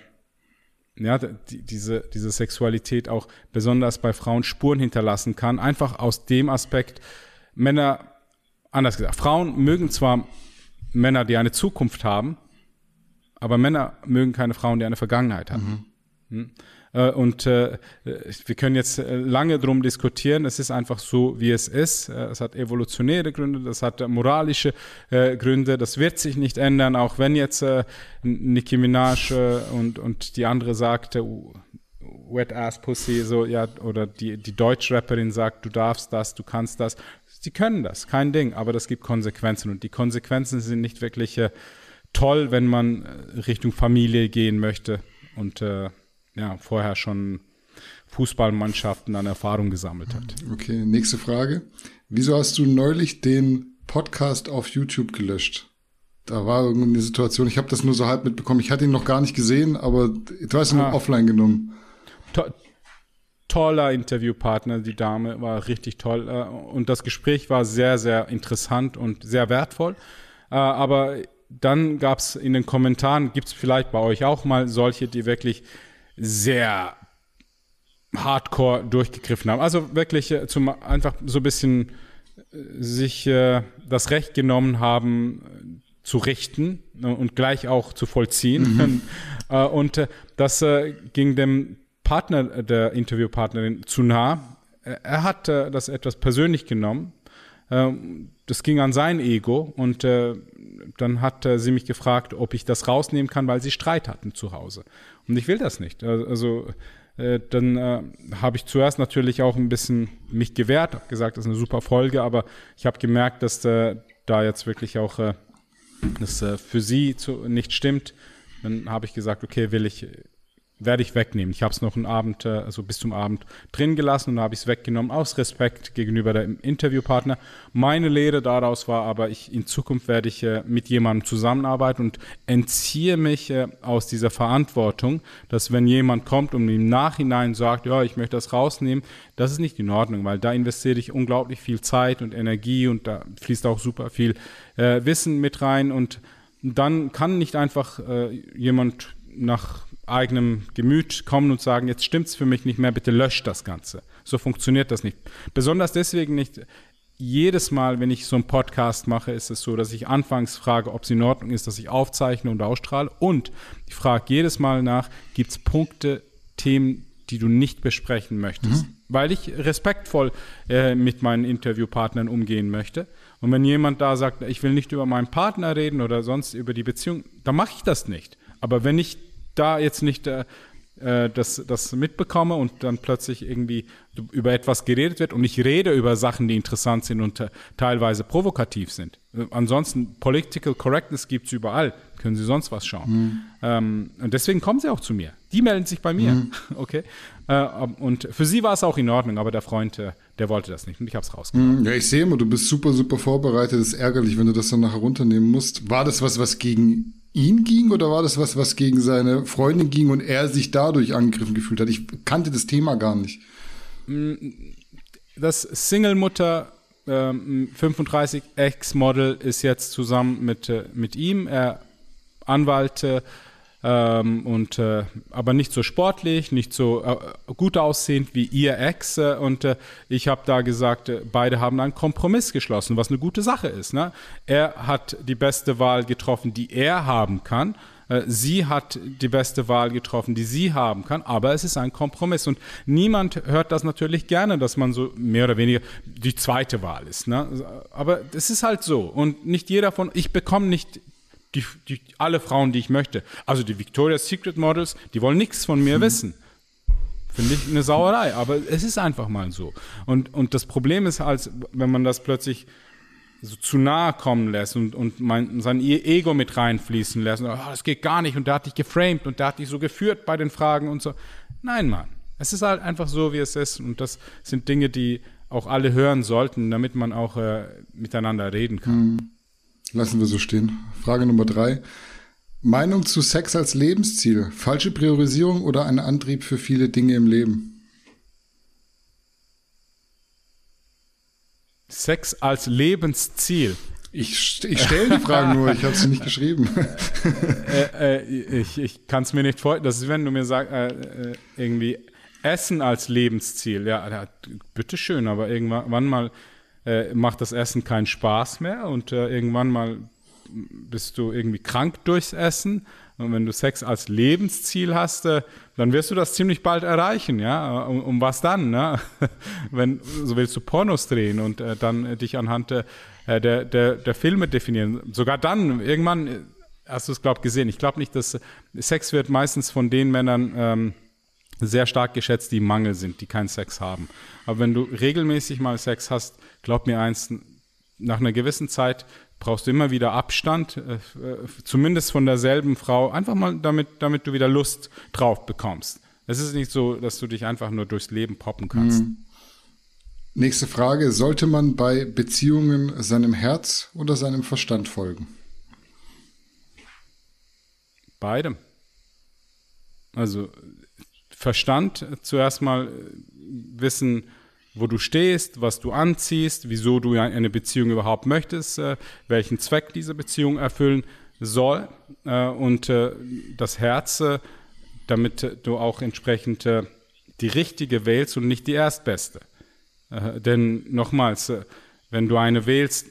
S5: ja, die, diese, diese Sexualität auch besonders bei Frauen Spuren hinterlassen kann. Einfach aus dem Aspekt, Männer, anders gesagt, Frauen mögen zwar Männer, die eine Zukunft haben, aber Männer mögen keine Frauen, die eine Vergangenheit haben. Mhm. Hm? Äh, und äh, wir können jetzt äh, lange drum diskutieren. Es ist einfach so, wie es ist. Es hat evolutionäre Gründe, das hat moralische Gründe. Das wird sich nicht ändern, auch wenn jetzt Nicki Minaj und, und die andere sagte, Wet Ass Pussy, so, ja, oder die, die Deutschrapperin sagt, du darfst das, du kannst das. Sie können das, kein Ding, aber das gibt Konsequenzen und die Konsequenzen sind nicht wirklich äh, toll, wenn man Richtung Familie gehen möchte und äh, ja, vorher schon Fußballmannschaften an Erfahrung gesammelt hat.
S4: Okay, nächste Frage. Wieso hast du neulich den Podcast auf YouTube gelöscht? Da war irgendeine Situation, ich habe das nur so halb mitbekommen. Ich hatte ihn noch gar nicht gesehen, aber du hast ihn ah. offline genommen.
S5: To toller Interviewpartner, die Dame war richtig toll. Äh, und das Gespräch war sehr, sehr interessant und sehr wertvoll. Äh, aber dann gab es in den Kommentaren, gibt es vielleicht bei euch auch mal solche, die wirklich sehr hardcore durchgegriffen haben. Also wirklich äh, zum einfach so ein bisschen äh, sich äh, das Recht genommen haben, äh, zu richten ne, und gleich auch zu vollziehen. Mhm. [laughs] äh, und das ging dem Partner, der Interviewpartnerin zu nah. Er hat das etwas persönlich genommen. Ähm, das ging an sein Ego und äh, dann hat sie mich gefragt, ob ich das rausnehmen kann, weil sie Streit hatten zu Hause. Und ich will das nicht. Also äh, dann äh, habe ich zuerst natürlich auch ein bisschen mich gewehrt, habe gesagt, das ist eine super Folge, aber ich habe gemerkt, dass äh, da jetzt wirklich auch äh, das äh, für sie zu, nicht stimmt. Dann habe ich gesagt, okay, will ich werde ich wegnehmen. Ich habe es noch einen Abend, also bis zum Abend drin gelassen und habe ich es weggenommen aus Respekt gegenüber dem Interviewpartner. Meine Lehre daraus war aber, ich in Zukunft werde ich äh, mit jemandem zusammenarbeiten und entziehe mich äh, aus dieser Verantwortung, dass wenn jemand kommt und im Nachhinein sagt, ja, ich möchte das rausnehmen, das ist nicht in Ordnung, weil da investiere ich unglaublich viel Zeit und Energie und da fließt auch super viel äh, Wissen mit rein und dann kann nicht einfach äh, jemand nach eigenem Gemüt kommen und sagen, jetzt stimmt's für mich nicht mehr, bitte löscht das Ganze. So funktioniert das nicht. Besonders deswegen nicht. Jedes Mal, wenn ich so einen Podcast mache, ist es so, dass ich anfangs frage, ob es in Ordnung ist, dass ich aufzeichne und ausstrahle. Und ich frage jedes Mal nach, gibt es Punkte, Themen, die du nicht besprechen möchtest? Mhm. Weil ich respektvoll äh, mit meinen Interviewpartnern umgehen möchte. Und wenn jemand da sagt, ich will nicht über meinen Partner reden oder sonst über die Beziehung, dann mache ich das nicht. Aber wenn ich da jetzt nicht äh, äh, das, das mitbekomme und dann plötzlich irgendwie über etwas geredet wird und ich rede über Sachen, die interessant sind und äh, teilweise provokativ sind. Äh, ansonsten, Political Correctness gibt es überall. Können Sie sonst was schauen. Mhm. Ähm, und deswegen kommen Sie auch zu mir. Die melden sich bei mir. Mhm. [laughs] Okay. Äh, und für Sie war es auch in Ordnung, aber der Freund, äh, der wollte das nicht und ich habe es rausgenommen.
S4: Mhm. Ja, ich sehe immer, du bist super, super vorbereitet. Das ist ärgerlich, wenn du das dann nachher runternehmen musst. War das was, was gegen ihn ging oder war das was, was gegen seine Freundin ging und er sich dadurch angegriffen gefühlt hat? Ich kannte das Thema gar nicht.
S5: Das Single-Mutter ähm, 35 Ex-Model ist jetzt zusammen mit, äh, mit ihm. Er Anwalt äh, ähm, und äh, aber nicht so sportlich, nicht so äh, gut aussehend wie ihr Ex. Äh, und äh, ich habe da gesagt, äh, beide haben einen Kompromiss geschlossen, was eine gute Sache ist. Ne? Er hat die beste Wahl getroffen, die er haben kann. Äh, sie hat die beste Wahl getroffen, die sie haben kann, aber es ist ein Kompromiss. Und niemand hört das natürlich gerne, dass man so mehr oder weniger die zweite Wahl ist. Ne? Aber es ist halt so. Und nicht jeder von, ich bekomme nicht die, die, alle Frauen, die ich möchte. Also die Victoria's Secret Models, die wollen nichts von mir hm. wissen. Finde ich eine Sauerei, aber es ist einfach mal so. Und, und das Problem ist halt, wenn man das plötzlich so zu nahe kommen lässt und, und mein, sein Ego mit reinfließen lässt. Und, oh, das geht gar nicht und der hat dich geframed und der hat dich so geführt bei den Fragen und so. Nein, Mann. Es ist halt einfach so, wie es ist. Und das sind Dinge, die auch alle hören sollten, damit man auch äh, miteinander reden kann. Hm.
S4: Lassen wir so stehen. Frage Nummer drei. Meinung zu Sex als Lebensziel. Falsche Priorisierung oder ein Antrieb für viele Dinge im Leben?
S5: Sex als Lebensziel.
S4: Ich, ich stelle die Frage nur, ich habe sie nicht geschrieben. [laughs]
S5: äh, äh, ich ich kann es mir nicht vorstellen. Das ist, wenn du mir sagst, äh, äh, irgendwie Essen als Lebensziel. Ja, bitteschön, aber irgendwann mal äh, macht das Essen keinen Spaß mehr und äh, irgendwann mal bist du irgendwie krank durchs Essen. Und wenn du Sex als Lebensziel hast, äh, dann wirst du das ziemlich bald erreichen, ja. Um, um was dann, ne? [laughs] wenn so willst du Pornos drehen und äh, dann äh, dich anhand der, der, der, Filme definieren. Sogar dann, irgendwann, äh, hast du es, glaube ich, gesehen. Ich glaube nicht, dass Sex wird meistens von den Männern ähm, sehr stark geschätzt, die Mangel sind, die keinen Sex haben. Aber wenn du regelmäßig mal Sex hast, glaub mir eins, nach einer gewissen Zeit brauchst du immer wieder Abstand, äh, äh, zumindest von derselben Frau, einfach mal damit, damit du wieder Lust drauf bekommst. Es ist nicht so, dass du dich einfach nur durchs Leben poppen kannst. Mhm.
S4: Nächste Frage. Sollte man bei Beziehungen seinem Herz oder seinem Verstand folgen?
S5: Beidem. Also Verstand zuerst mal wissen, wo du stehst, was du anziehst, wieso du eine Beziehung überhaupt möchtest, äh, welchen Zweck diese Beziehung erfüllen soll äh, und äh, das Herz, damit du auch entsprechend die richtige wählst und nicht die erstbeste. Äh, denn nochmals, äh, wenn du eine wählst,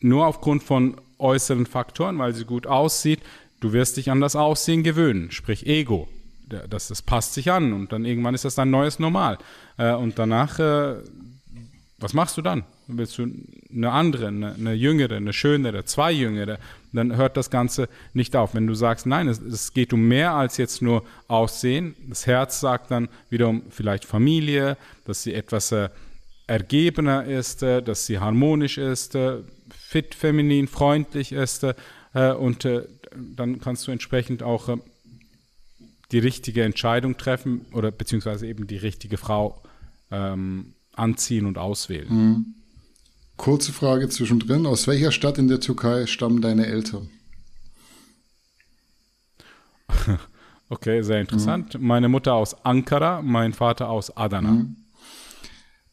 S5: nur aufgrund von äußeren Faktoren, weil sie gut aussieht, du wirst dich an das Aussehen gewöhnen, sprich Ego. Das, das passt sich an und dann irgendwann ist das dein neues Normal. Äh, und danach, äh, was machst du dann? Willst du eine andere, eine, eine jüngere, eine schönere, zwei jüngere, dann hört das Ganze nicht auf. Wenn du sagst, nein, es, es geht um mehr als jetzt nur Aussehen, das Herz sagt dann wiederum vielleicht Familie, dass sie etwas äh, ergebener ist, äh, dass sie harmonisch ist, äh, fit, feminin, freundlich ist äh, und dann kannst du entsprechend auch die richtige Entscheidung treffen oder beziehungsweise eben die richtige Frau ähm, anziehen und auswählen. Mhm.
S4: Kurze Frage zwischendrin. Aus welcher Stadt in der Türkei stammen deine Eltern? [laughs]
S5: Okay, sehr interessant. Mhm. Meine Mutter aus Ankara, mein Vater aus Adana. Mhm.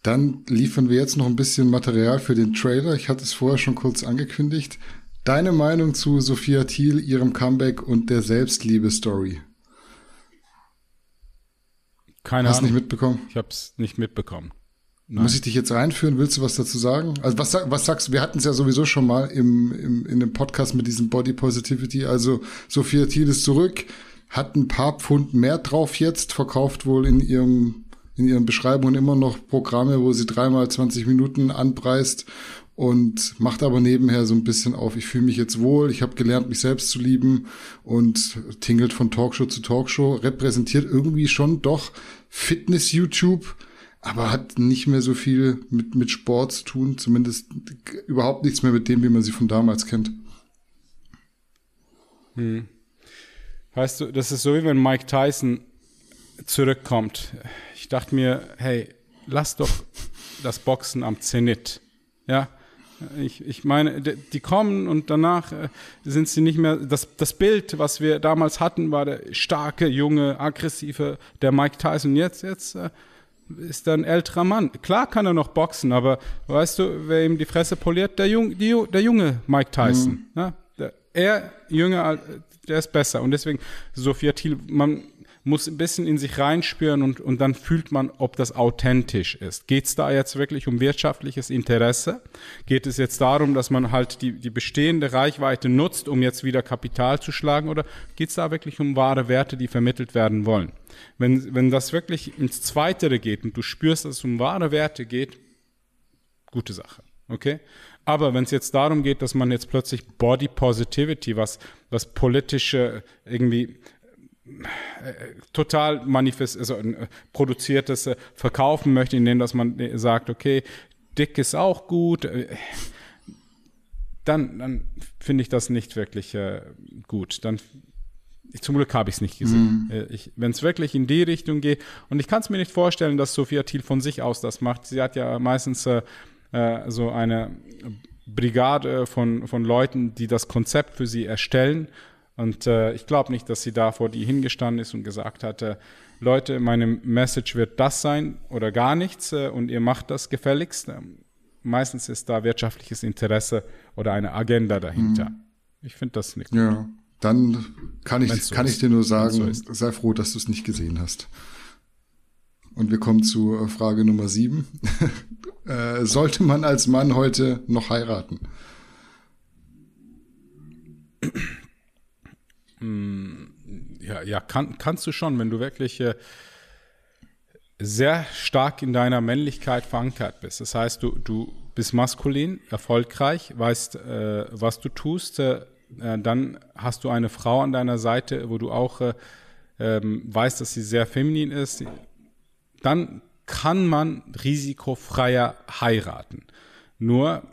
S4: Dann liefern wir jetzt noch ein bisschen Material für den Trailer. Ich hatte es vorher schon kurz angekündigt. Deine Meinung zu Sophia Thiel, ihrem Comeback und der Selbstliebe-Story?
S5: Keine
S4: Hast
S5: Ahnung.
S4: nicht mitbekommen?
S5: Ich habe es nicht mitbekommen.
S4: Nein. Muss ich dich jetzt reinführen? Willst du was dazu sagen? Also was, was sagst du? Wir hatten es ja sowieso schon mal im, im, in dem Podcast mit diesem Body Positivity. Also Sophia Thiel ist zurück, hat ein paar Pfund mehr drauf jetzt, verkauft wohl in ihrem in ihren Beschreibungen immer noch Programme, wo sie dreimal 20 Minuten anpreist und macht aber nebenher so ein bisschen auf, ich fühle mich jetzt wohl, ich habe gelernt, mich selbst zu lieben und tingelt von Talkshow zu Talkshow, repräsentiert irgendwie schon doch Fitness-YouTube, aber hat nicht mehr so viel mit, mit Sport zu tun, zumindest überhaupt nichts mehr mit dem, wie man sie von damals kennt.
S5: Hm. Weißt du, das ist so wie wenn Mike Tyson zurückkommt. Ich dachte mir, hey, lass doch das Boxen am Zenit. Ja, ich, ich meine, die kommen und danach äh, sind sie nicht mehr. Das, das Bild, was wir damals hatten, war der starke, junge, aggressive, der Mike Tyson. Jetzt, jetzt äh, ist er ein älterer Mann. Klar kann er noch boxen, aber weißt du, wer ihm die Fresse poliert? Der, Jung, die, der junge Mike Tyson. Mhm. Ja? Der, er, jünger, der ist besser. Und deswegen, Sophia Thiel, man muss ein bisschen in sich reinspüren und, und dann fühlt man, ob das authentisch ist. Geht es da jetzt wirklich um wirtschaftliches Interesse? Geht es jetzt darum, dass man halt die, die bestehende Reichweite nutzt, um jetzt wieder Kapital zu schlagen? Oder geht es da wirklich um wahre Werte, die vermittelt werden wollen? Wenn, wenn das wirklich ins Zweitere geht und du spürst, dass es um wahre Werte geht, gute Sache. Okay? Aber wenn es jetzt darum geht, dass man jetzt plötzlich Body Positivity, was, was politische irgendwie total manifest, also äh, produziertes äh, verkaufen möchte, indem dass man äh, sagt, okay, dick ist auch gut, dann, dann finde ich das nicht wirklich äh, gut. Dann zum Glück habe ich es nicht gesehen. Mhm. Wenn es wirklich in die Richtung geht, und ich kann es mir nicht vorstellen, dass Sophia Thiel von sich aus das macht. Sie hat ja meistens äh, so eine Brigade von, von Leuten, die das Konzept für sie erstellen und äh, ich glaube nicht, dass sie da vor die hingestanden ist und gesagt hatte, Leute, meine Message wird das sein oder gar nichts äh, und ihr macht das gefälligst. Ähm, meistens ist da wirtschaftliches Interesse oder eine Agenda dahinter. Mhm. Ich finde das nicht
S4: gut. Ja, dann kann ich, so kann ich dir nur sagen, so sei froh, dass du es nicht gesehen hast. Und wir kommen zu äh, Frage Nummer sieben. [laughs] äh, sollte man als Mann heute noch heiraten?
S5: Mm, ja, ja kann, kannst du schon, wenn du wirklich äh, sehr stark in deiner Männlichkeit verankert bist. Das heißt, du, du bist maskulin, erfolgreich, weißt, äh, was du tust, äh, äh dann hast du eine Frau an deiner Seite, wo du auch äh, ähm, weißt, dass sie sehr feminin ist. Dann kann man risikofreier heiraten. Nur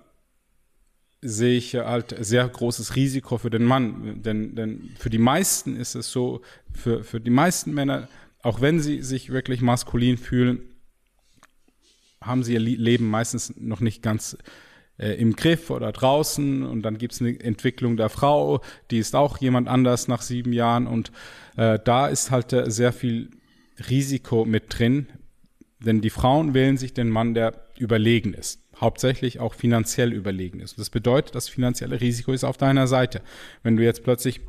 S5: sehe ich halt sehr großes Risiko für den Mann. Denn, denn für die meisten ist es so, für, für die meisten Männer, auch wenn sie sich wirklich maskulin fühlen, haben sie ihr Leben meistens noch nicht ganz äh, im Griff oder draußen. Und dann gibt es eine Entwicklung der Frau, die ist auch jemand anders nach sieben Jahren. Und äh, da ist halt äh, sehr viel Risiko mit drin, denn die Frauen wählen sich den Mann, der überlegen ist hauptsächlich auch finanziell überlegen ist. das bedeutet, das finanzielle Risiko ist auf deiner Seite. Wenn du jetzt plötzlich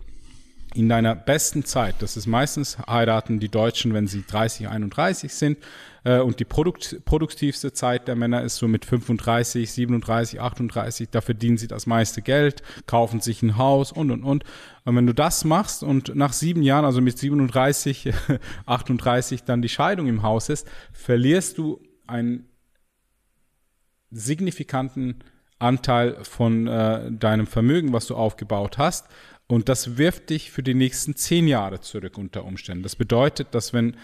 S5: in deiner besten Zeit, das ist meistens heiraten die Deutschen, wenn sie 30, 31 sind, äh, und die produkt produktivste Zeit der Männer ist so mit 35, 37, 38, da verdienen sie das meiste Geld, kaufen sich ein Haus und, und, und. Und wenn du das machst und nach sieben Jahren, also mit 37, 38 [laughs] dann die Scheidung im Haus ist, verlierst du einen signifikanten Anteil von äh, deinem Vermögen, was du aufgebaut hast. Und das wirft dich für die nächsten zehn Jahre zurück unter Umständen. Das bedeutet, dass wenn,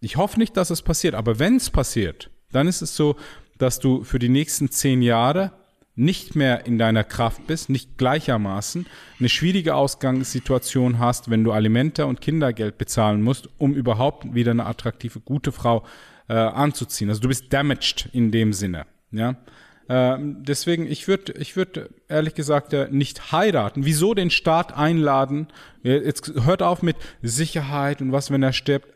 S5: ich hoffe nicht, dass es passiert, aber wenn es passiert, dann ist es so, dass du für die nächsten zehn Jahre nicht mehr in deiner Kraft bist, nicht gleichermaßen eine schwierige Ausgangssituation hast, wenn du Alimente und Kindergeld bezahlen musst, um überhaupt wieder eine attraktive, gute Frau äh, anzuziehen. Also du bist damaged in dem Sinne. Ja, ähm, deswegen, ich würde, ich würde ehrlich gesagt äh, nicht heiraten. Wieso den Staat einladen? Jetzt hört auf mit Sicherheit und was, wenn er stirbt.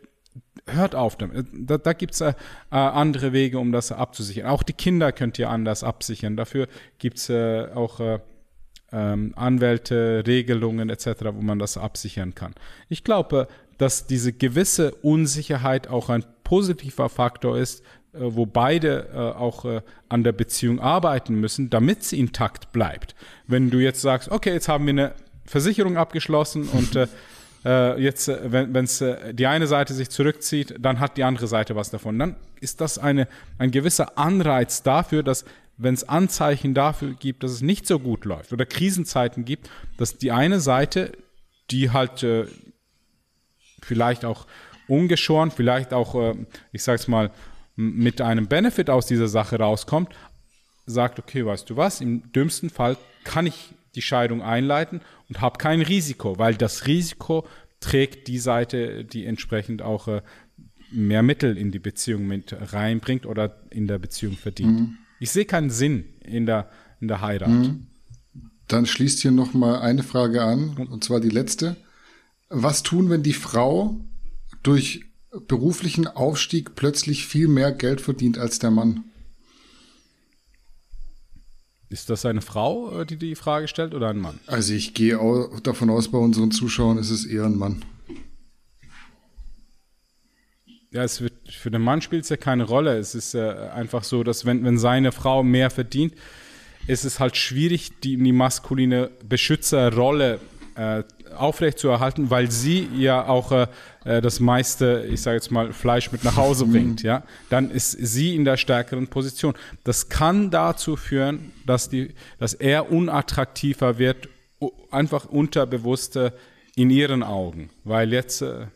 S5: Hört auf damit. Da, da gibt's äh, äh, andere Wege, um das abzusichern. Auch die Kinder könnt ihr anders absichern. Dafür gibt's äh, auch äh, ähm, Anwälte, Regelungen etc., wo man das absichern kann. Ich glaube, dass diese gewisse Unsicherheit auch ein positiver Faktor ist, äh, wo beide äh, auch äh, an der Beziehung arbeiten müssen, damit sie intakt bleibt. Wenn du jetzt sagst, okay, jetzt haben wir eine Versicherung abgeschlossen und äh, [laughs] jetzt, wenn es äh, die eine Seite sich zurückzieht, dann hat die andere Seite was davon. Dann ist das eine, ein gewisser Anreiz dafür, dass wenn es Anzeichen dafür gibt, dass es nicht so gut läuft oder Krisenzeiten gibt, dass die eine Seite, die halt äh, vielleicht auch ungeschoren, vielleicht auch, äh, ich sag's mal, mit einem Benefit aus dieser Sache rauskommt, sagt, okay, weißt du was, im dümmsten Fall kann ich die Scheidung einleiten und habe kein Risiko, weil das Risiko trägt die Seite, die entsprechend auch äh, mehr Mittel in die Beziehung mit reinbringt oder in der Beziehung verdient. Mhm. Ich sehe keinen Sinn in der, in der Heirat. Mhm.
S4: Dann schließt hier noch mal eine Frage an, und zwar die letzte. Was tun, wenn die Frau durch beruflichen Aufstieg plötzlich viel mehr Geld verdient als der Mann.
S5: Ist das eine Frau, äh, die die Frage stellt, oder ein Mann?
S4: Also ich gehe davon aus, bei unseren Zuschauern ist es eher ein Mann.
S5: Ja, es wird, für den Mann spielt es ja keine Rolle. Es ist äh, einfach so, dass wenn, wenn seine Frau mehr verdient, ist es halt schwierig, die, die maskuline Beschützerrolle äh, aufrechtzuerhalten, weil sie ja auch äh, äh, das meiste, ich sage jetzt mal, Fleisch mit nach Hause [laughs] bringt, ja, dann ist sie in der stärkeren Position. Das kann dazu führen, dass, die, dass er unattraktiver wird, einfach unterbewusste in ihren Augen, weil jetzt äh,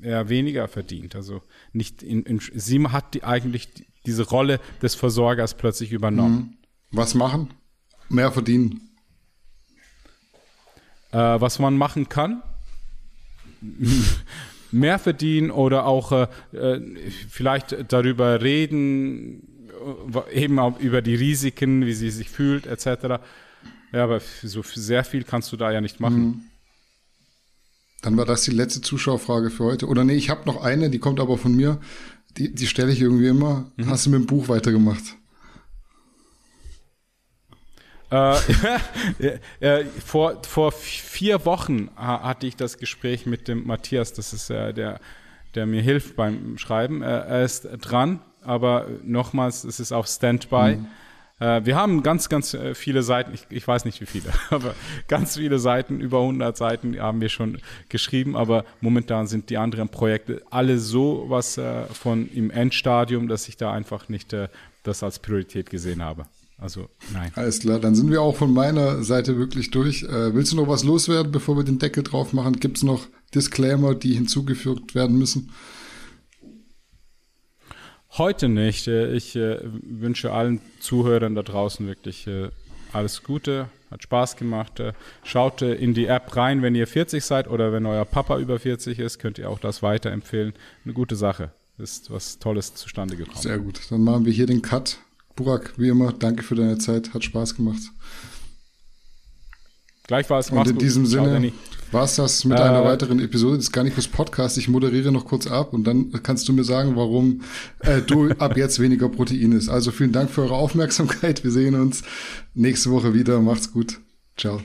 S5: er weniger verdient. Also nicht in, in sie hat die, eigentlich diese Rolle des Versorgers plötzlich übernommen. Mhm.
S4: Was machen? Mehr verdienen.
S5: Äh, was man machen kann, [laughs] mehr verdienen oder auch äh, äh, vielleicht darüber reden, äh, eben auch über die Risiken, wie sie sich fühlt, etc. Ja, aber so sehr viel kannst du da ja nicht machen. Mhm.
S4: Dann war das die letzte Zuschauerfrage für heute. Oder nee, ich habe noch eine, die kommt aber von mir. Die, die stelle ich irgendwie immer. Mhm. Hast du mit dem Buch weitergemacht? [laughs]
S5: Äh, äh, vor, vor vier Wochen hatte ich das Gespräch mit dem Matthias, das ist äh, der, der mir hilft beim Schreiben. er ist dran, aber nochmals, es ist auf Standby. Mhm. Äh, wir haben ganz, ganz äh, viele Seiten, ich, ich weiß nicht wie viele, [laughs] aber ganz viele Seiten, über 100 Seiten haben wir schon geschrieben, aber momentan sind die anderen Projekte alle so was äh, von im Endstadium, dass ich da einfach nicht das als Priorität gesehen habe. Also nein.
S4: Alles klar, dann sind wir auch von meiner Seite wirklich durch. Äh, willst du noch was loswerden, bevor wir den Deckel drauf machen? Gibt es noch Disclaimer, die hinzugefügt werden müssen?
S5: Heute nicht. Äh, ich äh, wünsche allen Zuhörern da draußen wirklich äh, alles Gute. Hat Spaß gemacht. Äh, schaut äh, in die App rein, wenn ihr 40 seid oder wenn euer Papa über 40 ist, könnt ihr auch das weiterempfehlen. Eine gute Sache. Ist was Tolles zustande gekommen.
S4: Sehr gut. Dann machen wir hier den Cut. Burak, wie immer, danke für deine Zeit, hat Spaß gemacht.
S5: Gleichfalls,
S4: Und in diesem gut. Sinne war es das mit äh, einer weiteren Episode des Garnicus Podcast. Ich moderiere noch kurz ab und dann kannst du mir sagen, warum äh, du [laughs] ab jetzt weniger Protein isst. Also vielen Dank für eure Aufmerksamkeit. Wir sehen uns nächste Woche wieder. Macht's gut. Ciao.